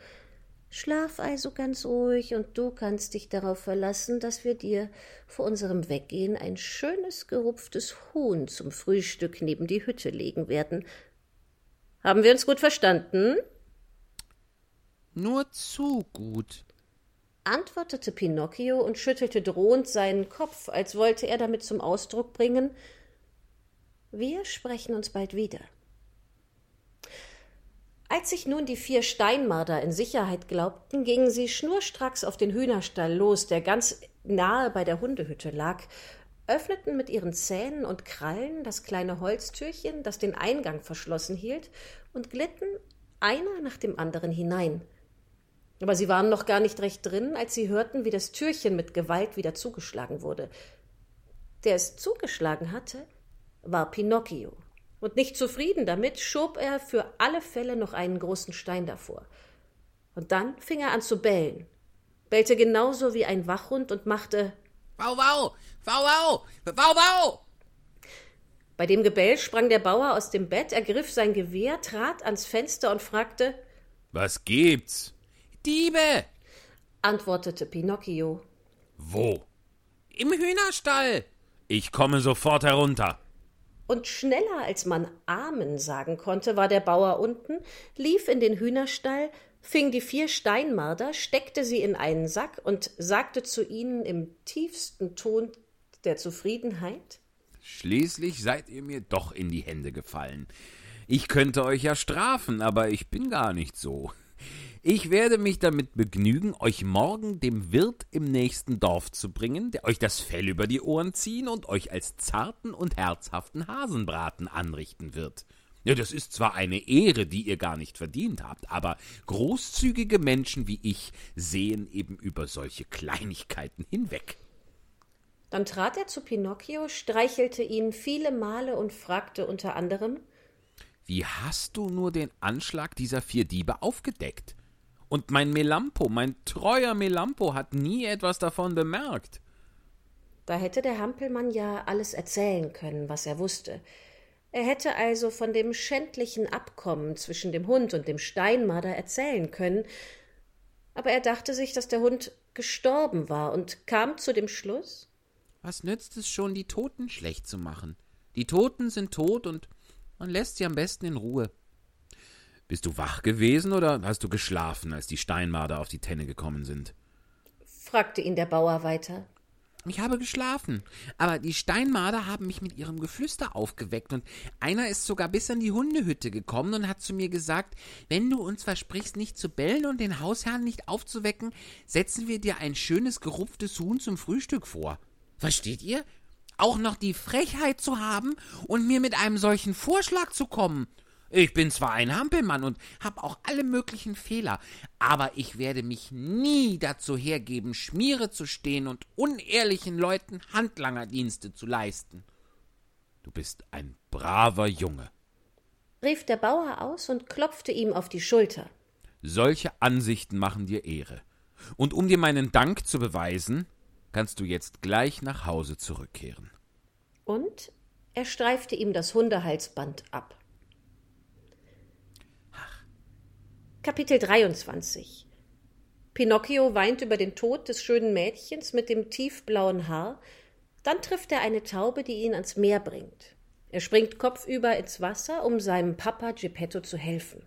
Speaker 3: Schlaf also ganz ruhig und du kannst dich darauf verlassen, dass wir dir vor unserem Weggehen ein schönes gerupftes Huhn zum Frühstück neben die Hütte legen werden. Haben wir uns gut verstanden?
Speaker 6: Nur zu gut,
Speaker 3: antwortete Pinocchio und schüttelte drohend seinen Kopf, als wollte er damit zum Ausdruck bringen Wir sprechen uns bald wieder. Als sich nun die vier Steinmarder in Sicherheit glaubten, gingen sie schnurstracks auf den Hühnerstall los, der ganz nahe bei der Hundehütte lag, öffneten mit ihren Zähnen und Krallen das kleine Holztürchen, das den Eingang verschlossen hielt, und glitten einer nach dem anderen hinein. Aber sie waren noch gar nicht recht drin, als sie hörten, wie das Türchen mit Gewalt wieder zugeschlagen wurde. Der es zugeschlagen hatte, war Pinocchio und nicht zufrieden damit, schob er für alle Fälle noch einen großen Stein davor. Und dann fing er an zu bellen, bellte genauso wie ein Wachhund und machte
Speaker 6: Wow, wow, wow, wow, wow, wow.
Speaker 3: Bei dem Gebell sprang der Bauer aus dem Bett, ergriff sein Gewehr, trat ans Fenster und fragte
Speaker 1: Was gibt's?
Speaker 6: Diebe!
Speaker 3: antwortete Pinocchio.
Speaker 1: Wo?
Speaker 6: Im Hühnerstall!
Speaker 1: Ich komme sofort herunter.
Speaker 3: Und schneller als man Amen sagen konnte, war der Bauer unten, lief in den Hühnerstall, fing die vier Steinmarder, steckte sie in einen Sack und sagte zu ihnen im tiefsten Ton der Zufriedenheit
Speaker 1: Schließlich seid ihr mir doch in die Hände gefallen. Ich könnte euch ja strafen, aber ich bin gar nicht so. Ich werde mich damit begnügen, euch morgen dem Wirt im nächsten Dorf zu bringen, der euch das Fell über die Ohren ziehen und euch als zarten und herzhaften Hasenbraten anrichten wird. Ja, das ist zwar eine Ehre, die ihr gar nicht verdient habt, aber großzügige Menschen wie ich sehen eben über solche Kleinigkeiten hinweg.
Speaker 3: Dann trat er zu Pinocchio, streichelte ihn viele Male und fragte unter anderem
Speaker 1: Wie hast du nur den Anschlag dieser vier Diebe aufgedeckt? Und mein Melampo, mein treuer Melampo, hat nie etwas davon bemerkt.
Speaker 3: Da hätte der Hampelmann ja alles erzählen können, was er wusste. Er hätte also von dem schändlichen Abkommen zwischen dem Hund und dem Steinmarder erzählen können, aber er dachte sich, dass der Hund gestorben war und kam zu dem Schluss,
Speaker 6: Was nützt es schon, die Toten schlecht zu machen? Die Toten sind tot und man lässt sie am besten in Ruhe.
Speaker 1: Bist du wach gewesen oder hast du geschlafen, als die Steinmarder auf die Tenne gekommen sind?
Speaker 3: fragte ihn der Bauer weiter.
Speaker 6: Ich habe geschlafen, aber die Steinmarder haben mich mit ihrem Geflüster aufgeweckt und einer ist sogar bis an die Hundehütte gekommen und hat zu mir gesagt, wenn du uns versprichst, nicht zu bellen und den Hausherrn nicht aufzuwecken, setzen wir dir ein schönes gerupftes Huhn zum Frühstück vor. Versteht ihr? Auch noch die Frechheit zu haben und mir mit einem solchen Vorschlag zu kommen. Ich bin zwar ein Hampelmann und hab auch alle möglichen Fehler, aber ich werde mich nie dazu hergeben, Schmiere zu stehen und unehrlichen Leuten Handlangerdienste zu leisten.
Speaker 1: Du bist ein braver Junge.
Speaker 3: rief der Bauer aus und klopfte ihm auf die Schulter.
Speaker 1: Solche Ansichten machen dir Ehre. Und um dir meinen Dank zu beweisen, kannst du jetzt gleich nach Hause zurückkehren.
Speaker 3: Und er streifte ihm das Hundehalsband ab. Kapitel 23 Pinocchio weint über den Tod des schönen Mädchens mit dem tiefblauen Haar, dann trifft er eine Taube, die ihn ans Meer bringt. Er springt kopfüber ins Wasser, um seinem Papa Geppetto zu helfen.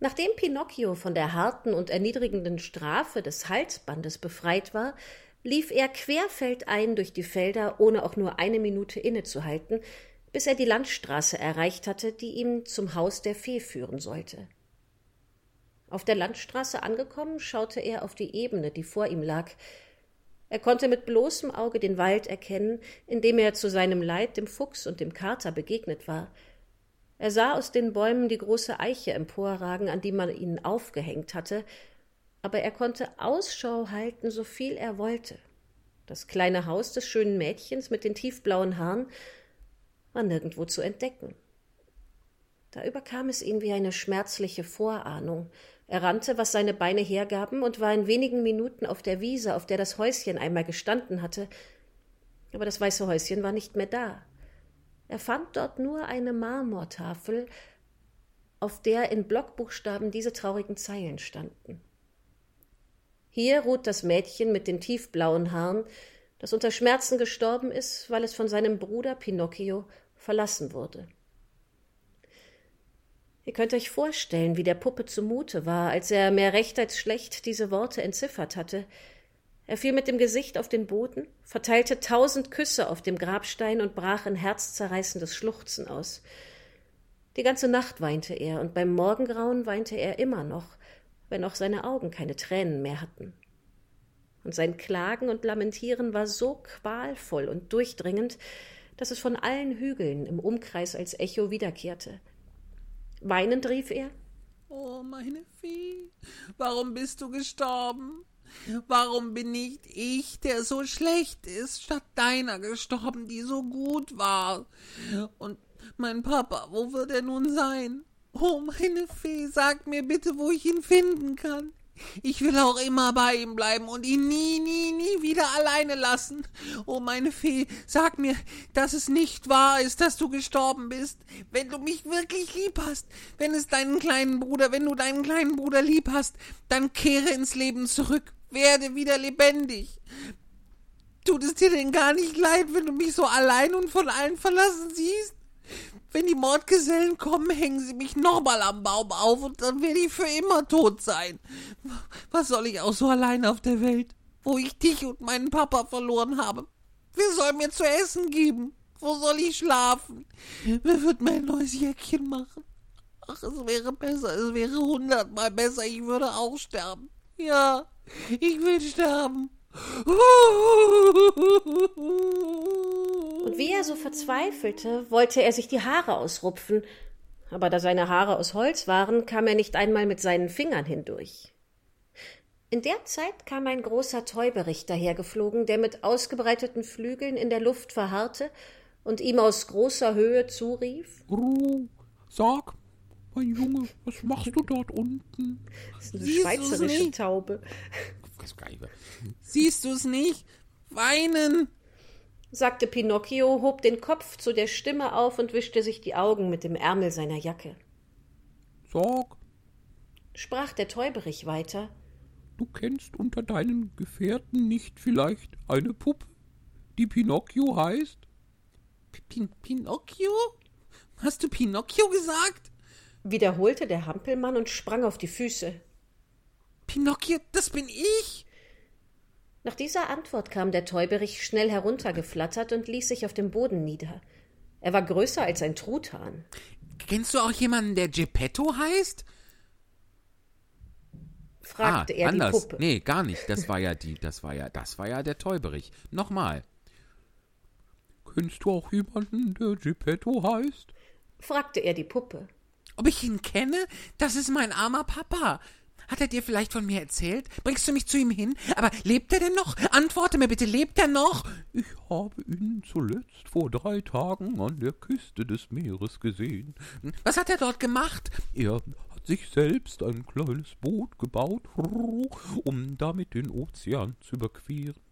Speaker 3: Nachdem Pinocchio von der harten und erniedrigenden Strafe des Halsbandes befreit war, lief er querfeldein durch die Felder, ohne auch nur eine Minute innezuhalten, bis er die Landstraße erreicht hatte, die ihn zum Haus der Fee führen sollte. Auf der Landstraße angekommen, schaute er auf die Ebene, die vor ihm lag. Er konnte mit bloßem Auge den Wald erkennen, in dem er zu seinem Leid dem Fuchs und dem Kater begegnet war. Er sah aus den Bäumen die große Eiche emporragen, an die man ihn aufgehängt hatte, aber er konnte Ausschau halten, so viel er wollte. Das kleine Haus des schönen Mädchens mit den tiefblauen Haaren war nirgendwo zu entdecken. Da überkam es ihn wie eine schmerzliche Vorahnung. Er rannte, was seine Beine hergaben, und war in wenigen Minuten auf der Wiese, auf der das Häuschen einmal gestanden hatte. Aber das weiße Häuschen war nicht mehr da. Er fand dort nur eine Marmortafel, auf der in Blockbuchstaben diese traurigen Zeilen standen. Hier ruht das Mädchen mit den tiefblauen Haaren, das unter Schmerzen gestorben ist, weil es von seinem Bruder Pinocchio verlassen wurde. Ihr könnt euch vorstellen, wie der Puppe zumute war, als er mehr recht als schlecht diese Worte entziffert hatte. Er fiel mit dem Gesicht auf den Boden, verteilte tausend Küsse auf dem Grabstein und brach in herzzerreißendes Schluchzen aus. Die ganze Nacht weinte er, und beim Morgengrauen weinte er immer noch, wenn auch seine Augen keine Tränen mehr hatten. Und sein Klagen und Lamentieren war so qualvoll und durchdringend, dass es von allen Hügeln im Umkreis als Echo wiederkehrte. Weinend rief er
Speaker 1: Oh, meine Fee, warum bist du gestorben? Warum bin nicht ich, der so schlecht ist, statt deiner gestorben, die so gut war? Und mein Papa, wo wird er nun sein? Oh, meine Fee, sag mir bitte, wo ich ihn finden kann. Ich will auch immer bei ihm bleiben und ihn nie, nie, nie wieder alleine lassen. Oh, meine Fee, sag mir, dass es nicht wahr ist, dass du gestorben bist. Wenn du mich wirklich lieb hast, wenn es deinen kleinen Bruder, wenn du deinen kleinen Bruder lieb hast, dann kehre ins Leben zurück, werde wieder lebendig. Tut es dir denn gar nicht leid, wenn du mich so allein und von allen verlassen siehst? Wenn die Mordgesellen kommen, hängen sie mich nochmal am Baum auf und dann werde ich für immer tot sein. Was soll ich auch so allein auf der Welt, wo ich dich und meinen Papa verloren habe? Wer soll mir zu essen geben? Wo soll ich schlafen? Wer wird mir ein neues Jäckchen machen? Ach, es wäre besser, es wäre hundertmal besser, ich würde auch sterben. Ja, ich will sterben. [LAUGHS]
Speaker 3: Und wie er so verzweifelte, wollte er sich die Haare ausrupfen, aber da seine Haare aus Holz waren, kam er nicht einmal mit seinen Fingern hindurch. In der Zeit kam ein großer Täuberich dahergeflogen, der mit ausgebreiteten Flügeln in der Luft verharrte und ihm aus großer Höhe zurief
Speaker 1: Ruh, sag, mein Junge, was machst du dort unten?
Speaker 3: Das ist eine
Speaker 1: Siehst du's
Speaker 3: schweizerische
Speaker 1: nicht?
Speaker 3: Taube.
Speaker 1: Siehst du's nicht? Weinen!
Speaker 3: Sagte Pinocchio, hob den Kopf zu der Stimme auf und wischte sich die Augen mit dem Ärmel seiner Jacke.
Speaker 1: Sag,
Speaker 3: Sprach der Täuberich weiter.
Speaker 1: du kennst unter deinen Gefährten nicht vielleicht eine Puppe, die Pinocchio heißt? Pin Pinocchio? Hast du Pinocchio gesagt?
Speaker 3: wiederholte der Hampelmann und sprang auf die Füße.
Speaker 1: Pinocchio, das bin ich?
Speaker 3: Nach dieser Antwort kam der Täuberich schnell heruntergeflattert und ließ sich auf dem Boden nieder. Er war größer als ein Truthahn.
Speaker 1: Kennst du auch jemanden, der Geppetto heißt?
Speaker 3: Fragte er
Speaker 7: Ah, anders.
Speaker 3: die Puppe.
Speaker 7: Nee, gar nicht. Das war ja die, das war ja, das war ja der Täuberich. Nochmal.
Speaker 1: Kennst du auch jemanden, der Geppetto heißt?
Speaker 3: Fragte er die Puppe.
Speaker 1: Ob ich ihn kenne? Das ist mein armer Papa. Hat er dir vielleicht von mir erzählt? Bringst du mich zu ihm hin? Aber lebt er denn noch? Antworte mir bitte, lebt er noch? Ich habe ihn zuletzt vor drei Tagen an der Küste des Meeres gesehen. Was hat er dort gemacht? Er hat sich selbst ein kleines Boot gebaut, um damit den Ozean zu überqueren.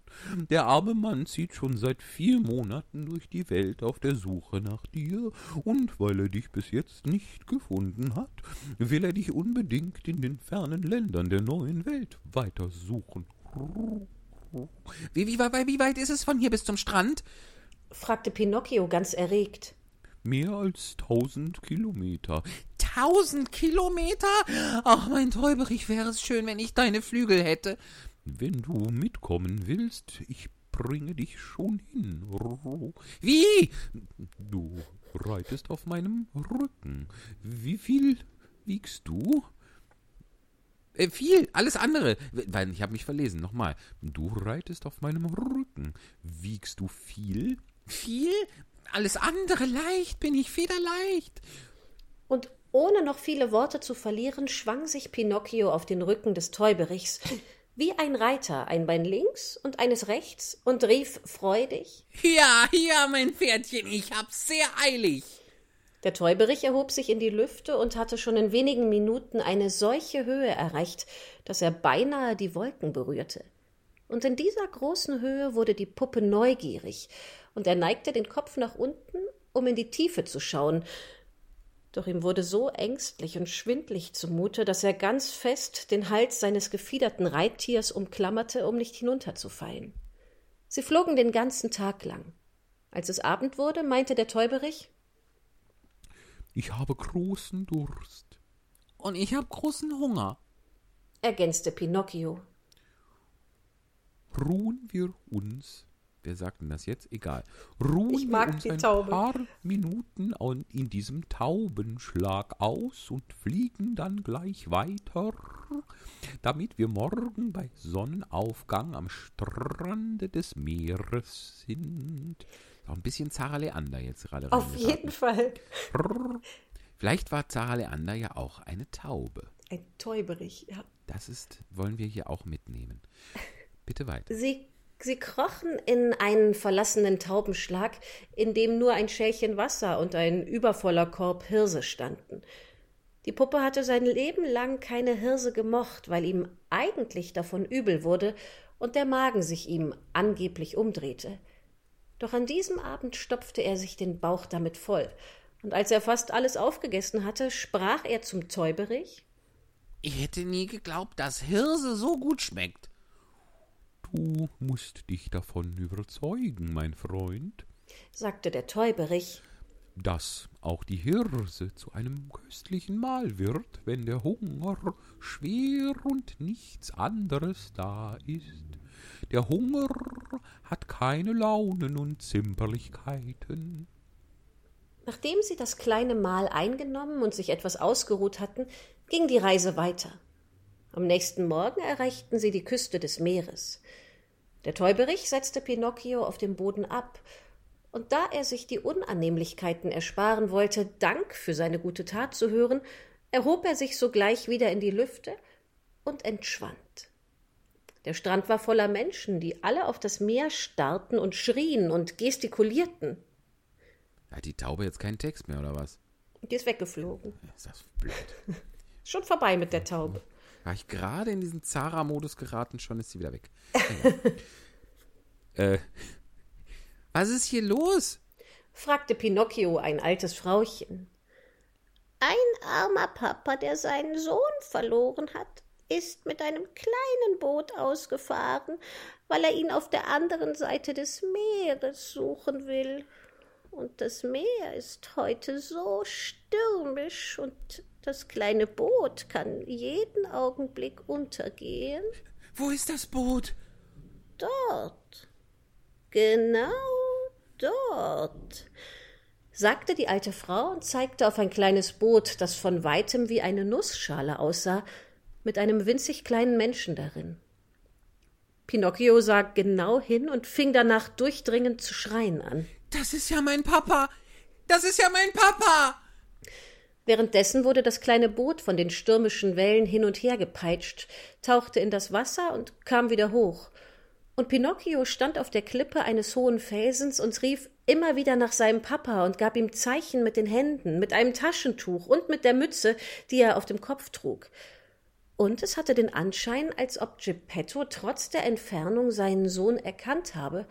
Speaker 1: Der arme Mann zieht schon seit vier Monaten durch die Welt auf der Suche nach dir, und weil er dich bis jetzt nicht gefunden hat, will er dich unbedingt in den fernen Ländern der neuen Welt weitersuchen. Wie, wie, wie, wie weit ist es von hier bis zum Strand?
Speaker 3: Fragte Pinocchio ganz erregt.
Speaker 1: Mehr als tausend Kilometer. Tausend Kilometer? Ach, mein Täuberich, wäre es schön, wenn ich deine Flügel hätte. Wenn du mitkommen willst, ich bringe dich schon hin. Wie? Du reitest auf meinem Rücken. Wie viel wiegst du? Äh, viel, alles andere. Ich habe mich verlesen. Nochmal. Du reitest auf meinem Rücken. Wiegst du viel? Viel? Alles andere leicht, bin ich federleicht.
Speaker 3: Und ohne noch viele Worte zu verlieren, schwang sich Pinocchio auf den Rücken des Täuberichs, wie ein Reiter, ein Bein links und eines rechts, und rief freudig.
Speaker 1: Ja, ja, mein Pferdchen, ich hab's sehr eilig.
Speaker 3: Der Täuberich erhob sich in die Lüfte und hatte schon in wenigen Minuten eine solche Höhe erreicht, dass er beinahe die Wolken berührte. Und in dieser großen Höhe wurde die Puppe neugierig, und er neigte den Kopf nach unten, um in die Tiefe zu schauen. Doch ihm wurde so ängstlich und schwindlig zumute, dass er ganz fest den Hals seines gefiederten Reittiers umklammerte, um nicht hinunterzufallen. Sie flogen den ganzen Tag lang. Als es Abend wurde, meinte der Täuberich
Speaker 8: Ich habe großen Durst. Und ich habe großen Hunger.
Speaker 3: ergänzte Pinocchio.
Speaker 1: Ruhen wir uns. Wer sagt denn das jetzt? Egal. Ruhen
Speaker 9: Ich mag
Speaker 1: uns ein
Speaker 9: Taube.
Speaker 1: paar Minuten in diesem Taubenschlag aus und fliegen dann gleich weiter, damit wir morgen bei Sonnenaufgang am Strande des Meeres sind. Auch ein bisschen Zara Leander jetzt gerade
Speaker 9: Auf jeden Fall.
Speaker 1: Vielleicht war Zara Leander ja auch eine Taube.
Speaker 9: Ein Täuberich, ja.
Speaker 1: Das ist, wollen wir hier auch mitnehmen. Bitte weiter.
Speaker 3: Sie, sie krochen in einen verlassenen Taubenschlag, in dem nur ein Schälchen Wasser und ein übervoller Korb Hirse standen. Die Puppe hatte sein Leben lang keine Hirse gemocht, weil ihm eigentlich davon übel wurde und der Magen sich ihm angeblich umdrehte. Doch an diesem Abend stopfte er sich den Bauch damit voll, und als er fast alles aufgegessen hatte, sprach er zum Täuberich
Speaker 8: Ich hätte nie geglaubt, dass Hirse so gut schmeckt.
Speaker 1: Du musst dich davon überzeugen, mein Freund,
Speaker 3: sagte der Täuberich,
Speaker 1: dass auch die Hirse zu einem köstlichen Mahl wird, wenn der Hunger schwer und nichts anderes da ist. Der Hunger hat keine Launen und Zimperlichkeiten.
Speaker 3: Nachdem sie das kleine Mahl eingenommen und sich etwas ausgeruht hatten, ging die Reise weiter. Am nächsten Morgen erreichten sie die Küste des Meeres. Der Täuberich setzte Pinocchio auf dem Boden ab, und da er sich die Unannehmlichkeiten ersparen wollte, Dank für seine gute Tat zu hören, erhob er sich sogleich wieder in die Lüfte und entschwand. Der Strand war voller Menschen, die alle auf das Meer starrten und schrien und gestikulierten.
Speaker 1: Hat die Taube jetzt keinen Text mehr, oder was?
Speaker 3: Die ist weggeflogen.
Speaker 1: Ist das blöd. [LAUGHS]
Speaker 3: Schon vorbei mit der Taube.
Speaker 1: War ich gerade in diesen Zara-Modus geraten, schon ist sie wieder weg. [LAUGHS] äh, was ist hier los?
Speaker 3: fragte Pinocchio ein altes Frauchen. Ein armer Papa, der seinen Sohn verloren hat, ist mit einem kleinen Boot ausgefahren, weil er ihn auf der anderen Seite des Meeres suchen will. Und das Meer ist heute so stürmisch und das kleine Boot kann jeden Augenblick untergehen.
Speaker 8: Wo ist das Boot?
Speaker 3: Dort. Genau dort, sagte die alte Frau und zeigte auf ein kleines Boot, das von weitem wie eine Nussschale aussah, mit einem winzig kleinen Menschen darin. Pinocchio sah genau hin und fing danach durchdringend zu schreien an.
Speaker 8: Das ist ja mein Papa. Das ist ja mein Papa.
Speaker 3: Währenddessen wurde das kleine Boot von den stürmischen Wellen hin und her gepeitscht, tauchte in das Wasser und kam wieder hoch. Und Pinocchio stand auf der Klippe eines hohen Felsens und rief immer wieder nach seinem Papa und gab ihm Zeichen mit den Händen, mit einem Taschentuch und mit der Mütze, die er auf dem Kopf trug. Und es hatte den Anschein, als ob Geppetto trotz der Entfernung seinen Sohn erkannt habe,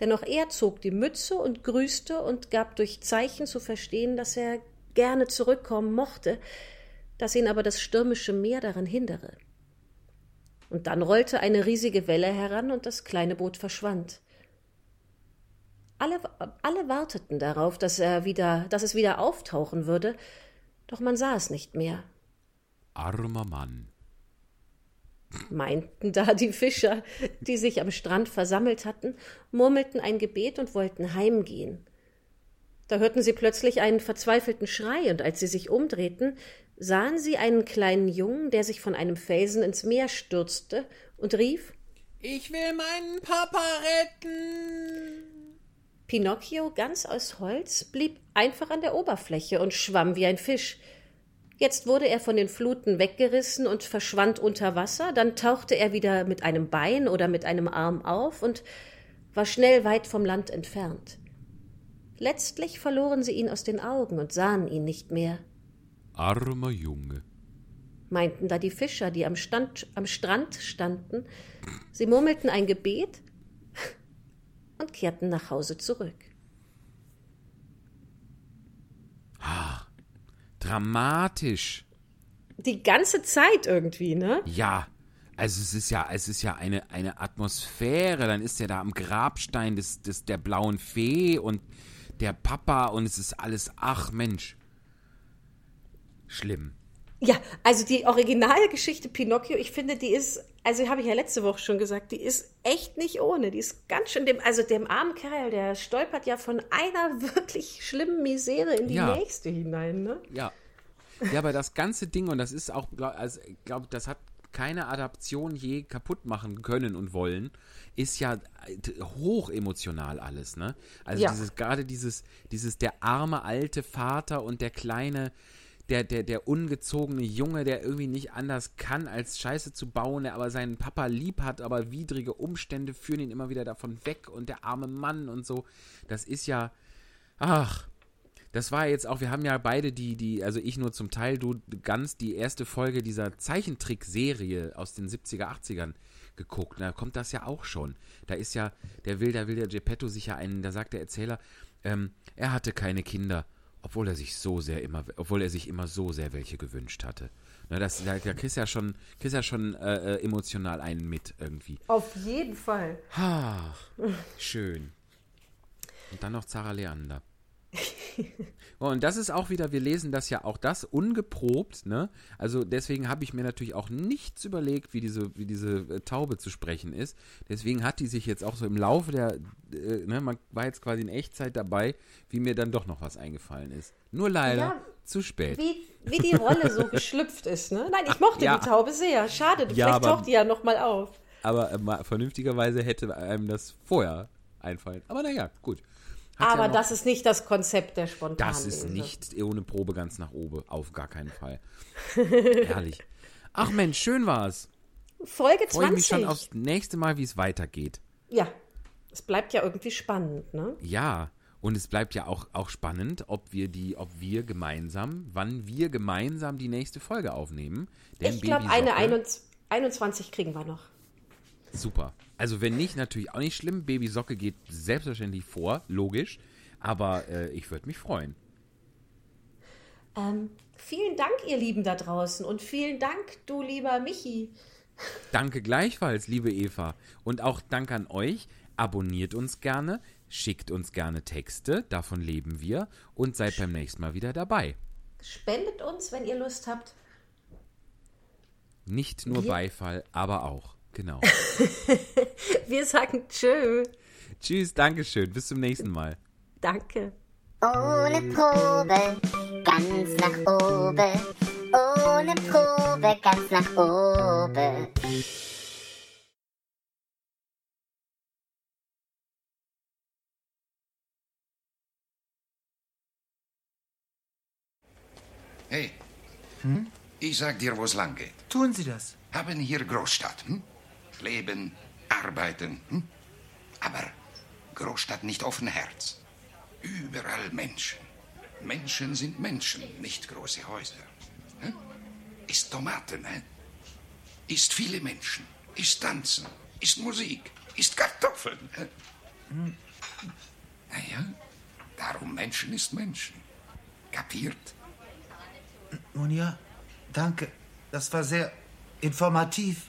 Speaker 3: denn auch er zog die Mütze und grüßte und gab durch Zeichen zu verstehen, dass er gerne zurückkommen mochte, dass ihn aber das stürmische Meer daran hindere. Und dann rollte eine riesige Welle heran und das kleine Boot verschwand. Alle, alle warteten darauf, dass er wieder, dass es wieder auftauchen würde, doch man sah es nicht mehr.
Speaker 1: Armer Mann.
Speaker 3: meinten da die Fischer, die sich am Strand versammelt hatten, murmelten ein Gebet und wollten heimgehen. Da hörten sie plötzlich einen verzweifelten Schrei, und als sie sich umdrehten, sahen sie einen kleinen Jungen, der sich von einem Felsen ins Meer stürzte und rief
Speaker 8: Ich will meinen Papa retten.
Speaker 3: Pinocchio, ganz aus Holz, blieb einfach an der Oberfläche und schwamm wie ein Fisch. Jetzt wurde er von den Fluten weggerissen und verschwand unter Wasser, dann tauchte er wieder mit einem Bein oder mit einem Arm auf und war schnell weit vom Land entfernt. Letztlich verloren sie ihn aus den Augen und sahen ihn nicht mehr,
Speaker 1: Armer Junge.
Speaker 3: meinten da die Fischer, die am, Stand, am Strand standen. Sie murmelten ein Gebet [LAUGHS] und kehrten nach Hause zurück.
Speaker 1: dramatisch.
Speaker 3: Die ganze Zeit irgendwie, ne?
Speaker 1: Ja. Also es ist ja, es ist ja eine, eine Atmosphäre. Dann ist er da am Grabstein des, des, der blauen Fee und der Papa und es ist alles, ach Mensch. Schlimm.
Speaker 3: Ja, also die Originalgeschichte Pinocchio, ich finde, die ist, also habe ich ja letzte Woche schon gesagt, die ist echt nicht ohne. Die ist ganz schön dem, also dem armen Kerl, der stolpert ja von einer [LAUGHS] wirklich schlimmen Misere in die
Speaker 1: Ja.
Speaker 3: nächste hinein, ne?
Speaker 1: Ja. Ja, aber das ganze Ding, und das ist auch, also, ich glaube, das hat keine Adaption je kaputt machen können und wollen, ist ja äh, hoch emotional alles, ne? Also
Speaker 3: Ja.
Speaker 1: dieses, gerade dieses, dieses, der arme alte Vater und der kleine, der, der, der ungezogene Junge, der irgendwie nicht anders kann, als Scheiße zu bauen, der aber seinen Papa lieb hat, aber widrige Umstände führen ihn immer wieder davon weg und der arme Mann und so. Das ist ja, ach, das war jetzt auch, wir haben ja beide die, die, also ich nur zum Teil, du ganz die erste Folge dieser Zeichentrickserie aus den 70er, 80ern geguckt. Da kommt das ja auch schon. Da ist ja, der will, da will der Geppetto sich ja einen, da sagt der Erzähler, ähm, er hatte keine Kinder, obwohl er sich so sehr immer, obwohl er sich immer so sehr welche gewünscht hatte. Na, das, da, da kriegst du ja schon, kriegst ja schon äh, äh, emotional einen mit irgendwie.
Speaker 3: Auf jeden Fall.
Speaker 1: Ach, schön. Und dann noch Zara Leander. [LAUGHS] Oh, und das ist auch wieder, wir lesen das ja auch das ungeprobt, ne? Also deswegen habe ich mir natürlich auch nichts überlegt, wie diese, wie diese äh, Taube zu sprechen ist. Deswegen hat die sich jetzt auch so im Laufe der, äh, ne, man war jetzt quasi in Echtzeit dabei, wie mir dann doch noch was eingefallen ist. Nur leider
Speaker 3: Ja,
Speaker 1: zu spät.
Speaker 3: Wie, wie die Rolle so [LAUGHS] geschlüpft ist, ne? Nein, ich mochte
Speaker 1: Ja.
Speaker 3: die Taube sehr. Schade,
Speaker 1: Ja,
Speaker 3: vielleicht
Speaker 1: aber-
Speaker 3: taucht die ja nochmal auf.
Speaker 1: Aber äh, vernünftigerweise hätte einem das vorher einfallen. Aber naja, gut. Hat
Speaker 3: Aber
Speaker 1: ja noch-
Speaker 3: das ist nicht das Konzept der spontanen
Speaker 1: Das ist nicht ohne Probe ganz nach oben. Auf gar keinen Fall. [LAUGHS] Herrlich. Ach Mensch, schön war's.
Speaker 3: Folge
Speaker 1: Freue ich mich
Speaker 3: 20.
Speaker 1: schon aufs nächste Mal, wie es weitergeht.
Speaker 3: Ja, es bleibt ja irgendwie spannend, ne?
Speaker 1: Ja, und es bleibt ja auch, auch spannend, ob wir die, ob wir gemeinsam, wann wir gemeinsam die nächste Folge aufnehmen. Denn
Speaker 3: Ich glaube, eine
Speaker 1: Socke-
Speaker 3: 21 21 kriegen wir noch.
Speaker 1: Super. Also wenn nicht, natürlich auch nicht schlimm. Baby Socke geht selbstverständlich vor, logisch. Aber äh, ich würde mich freuen.
Speaker 3: Ähm, vielen Dank, ihr Lieben da draußen. Und vielen Dank, du lieber Michi.
Speaker 1: Danke gleichfalls, liebe Eva. Und auch Dank an euch. Abonniert uns gerne, schickt uns gerne Texte, davon leben wir. Und seid beim nächsten Mal wieder dabei.
Speaker 3: Spendet uns, wenn ihr Lust habt.
Speaker 1: Nicht nur Beifall, aber auch. Genau. [LAUGHS]
Speaker 3: Wir sagen Tschö.
Speaker 1: Tschüss, Dankeschön. Bis zum nächsten Mal.
Speaker 3: Danke.
Speaker 10: Ohne Probe, ganz nach oben. Ohne Probe, ganz nach oben.
Speaker 11: Hey, ich sag dir, wo es lang geht.
Speaker 12: Tun Sie das.
Speaker 11: Haben hier Großstadt. Hm? Leben, arbeiten. Hm? Aber Großstadt nicht offen Herz. Überall Menschen. Menschen sind Menschen, nicht große Häuser. Hm? Ist Tomaten, hä? Ist viele Menschen. Ist Tanzen. Ist Musik. Ist Kartoffeln. Hä? Naja, darum Menschen ist Menschen. Kapiert?
Speaker 12: Nun ja, danke. Das war sehr informativ.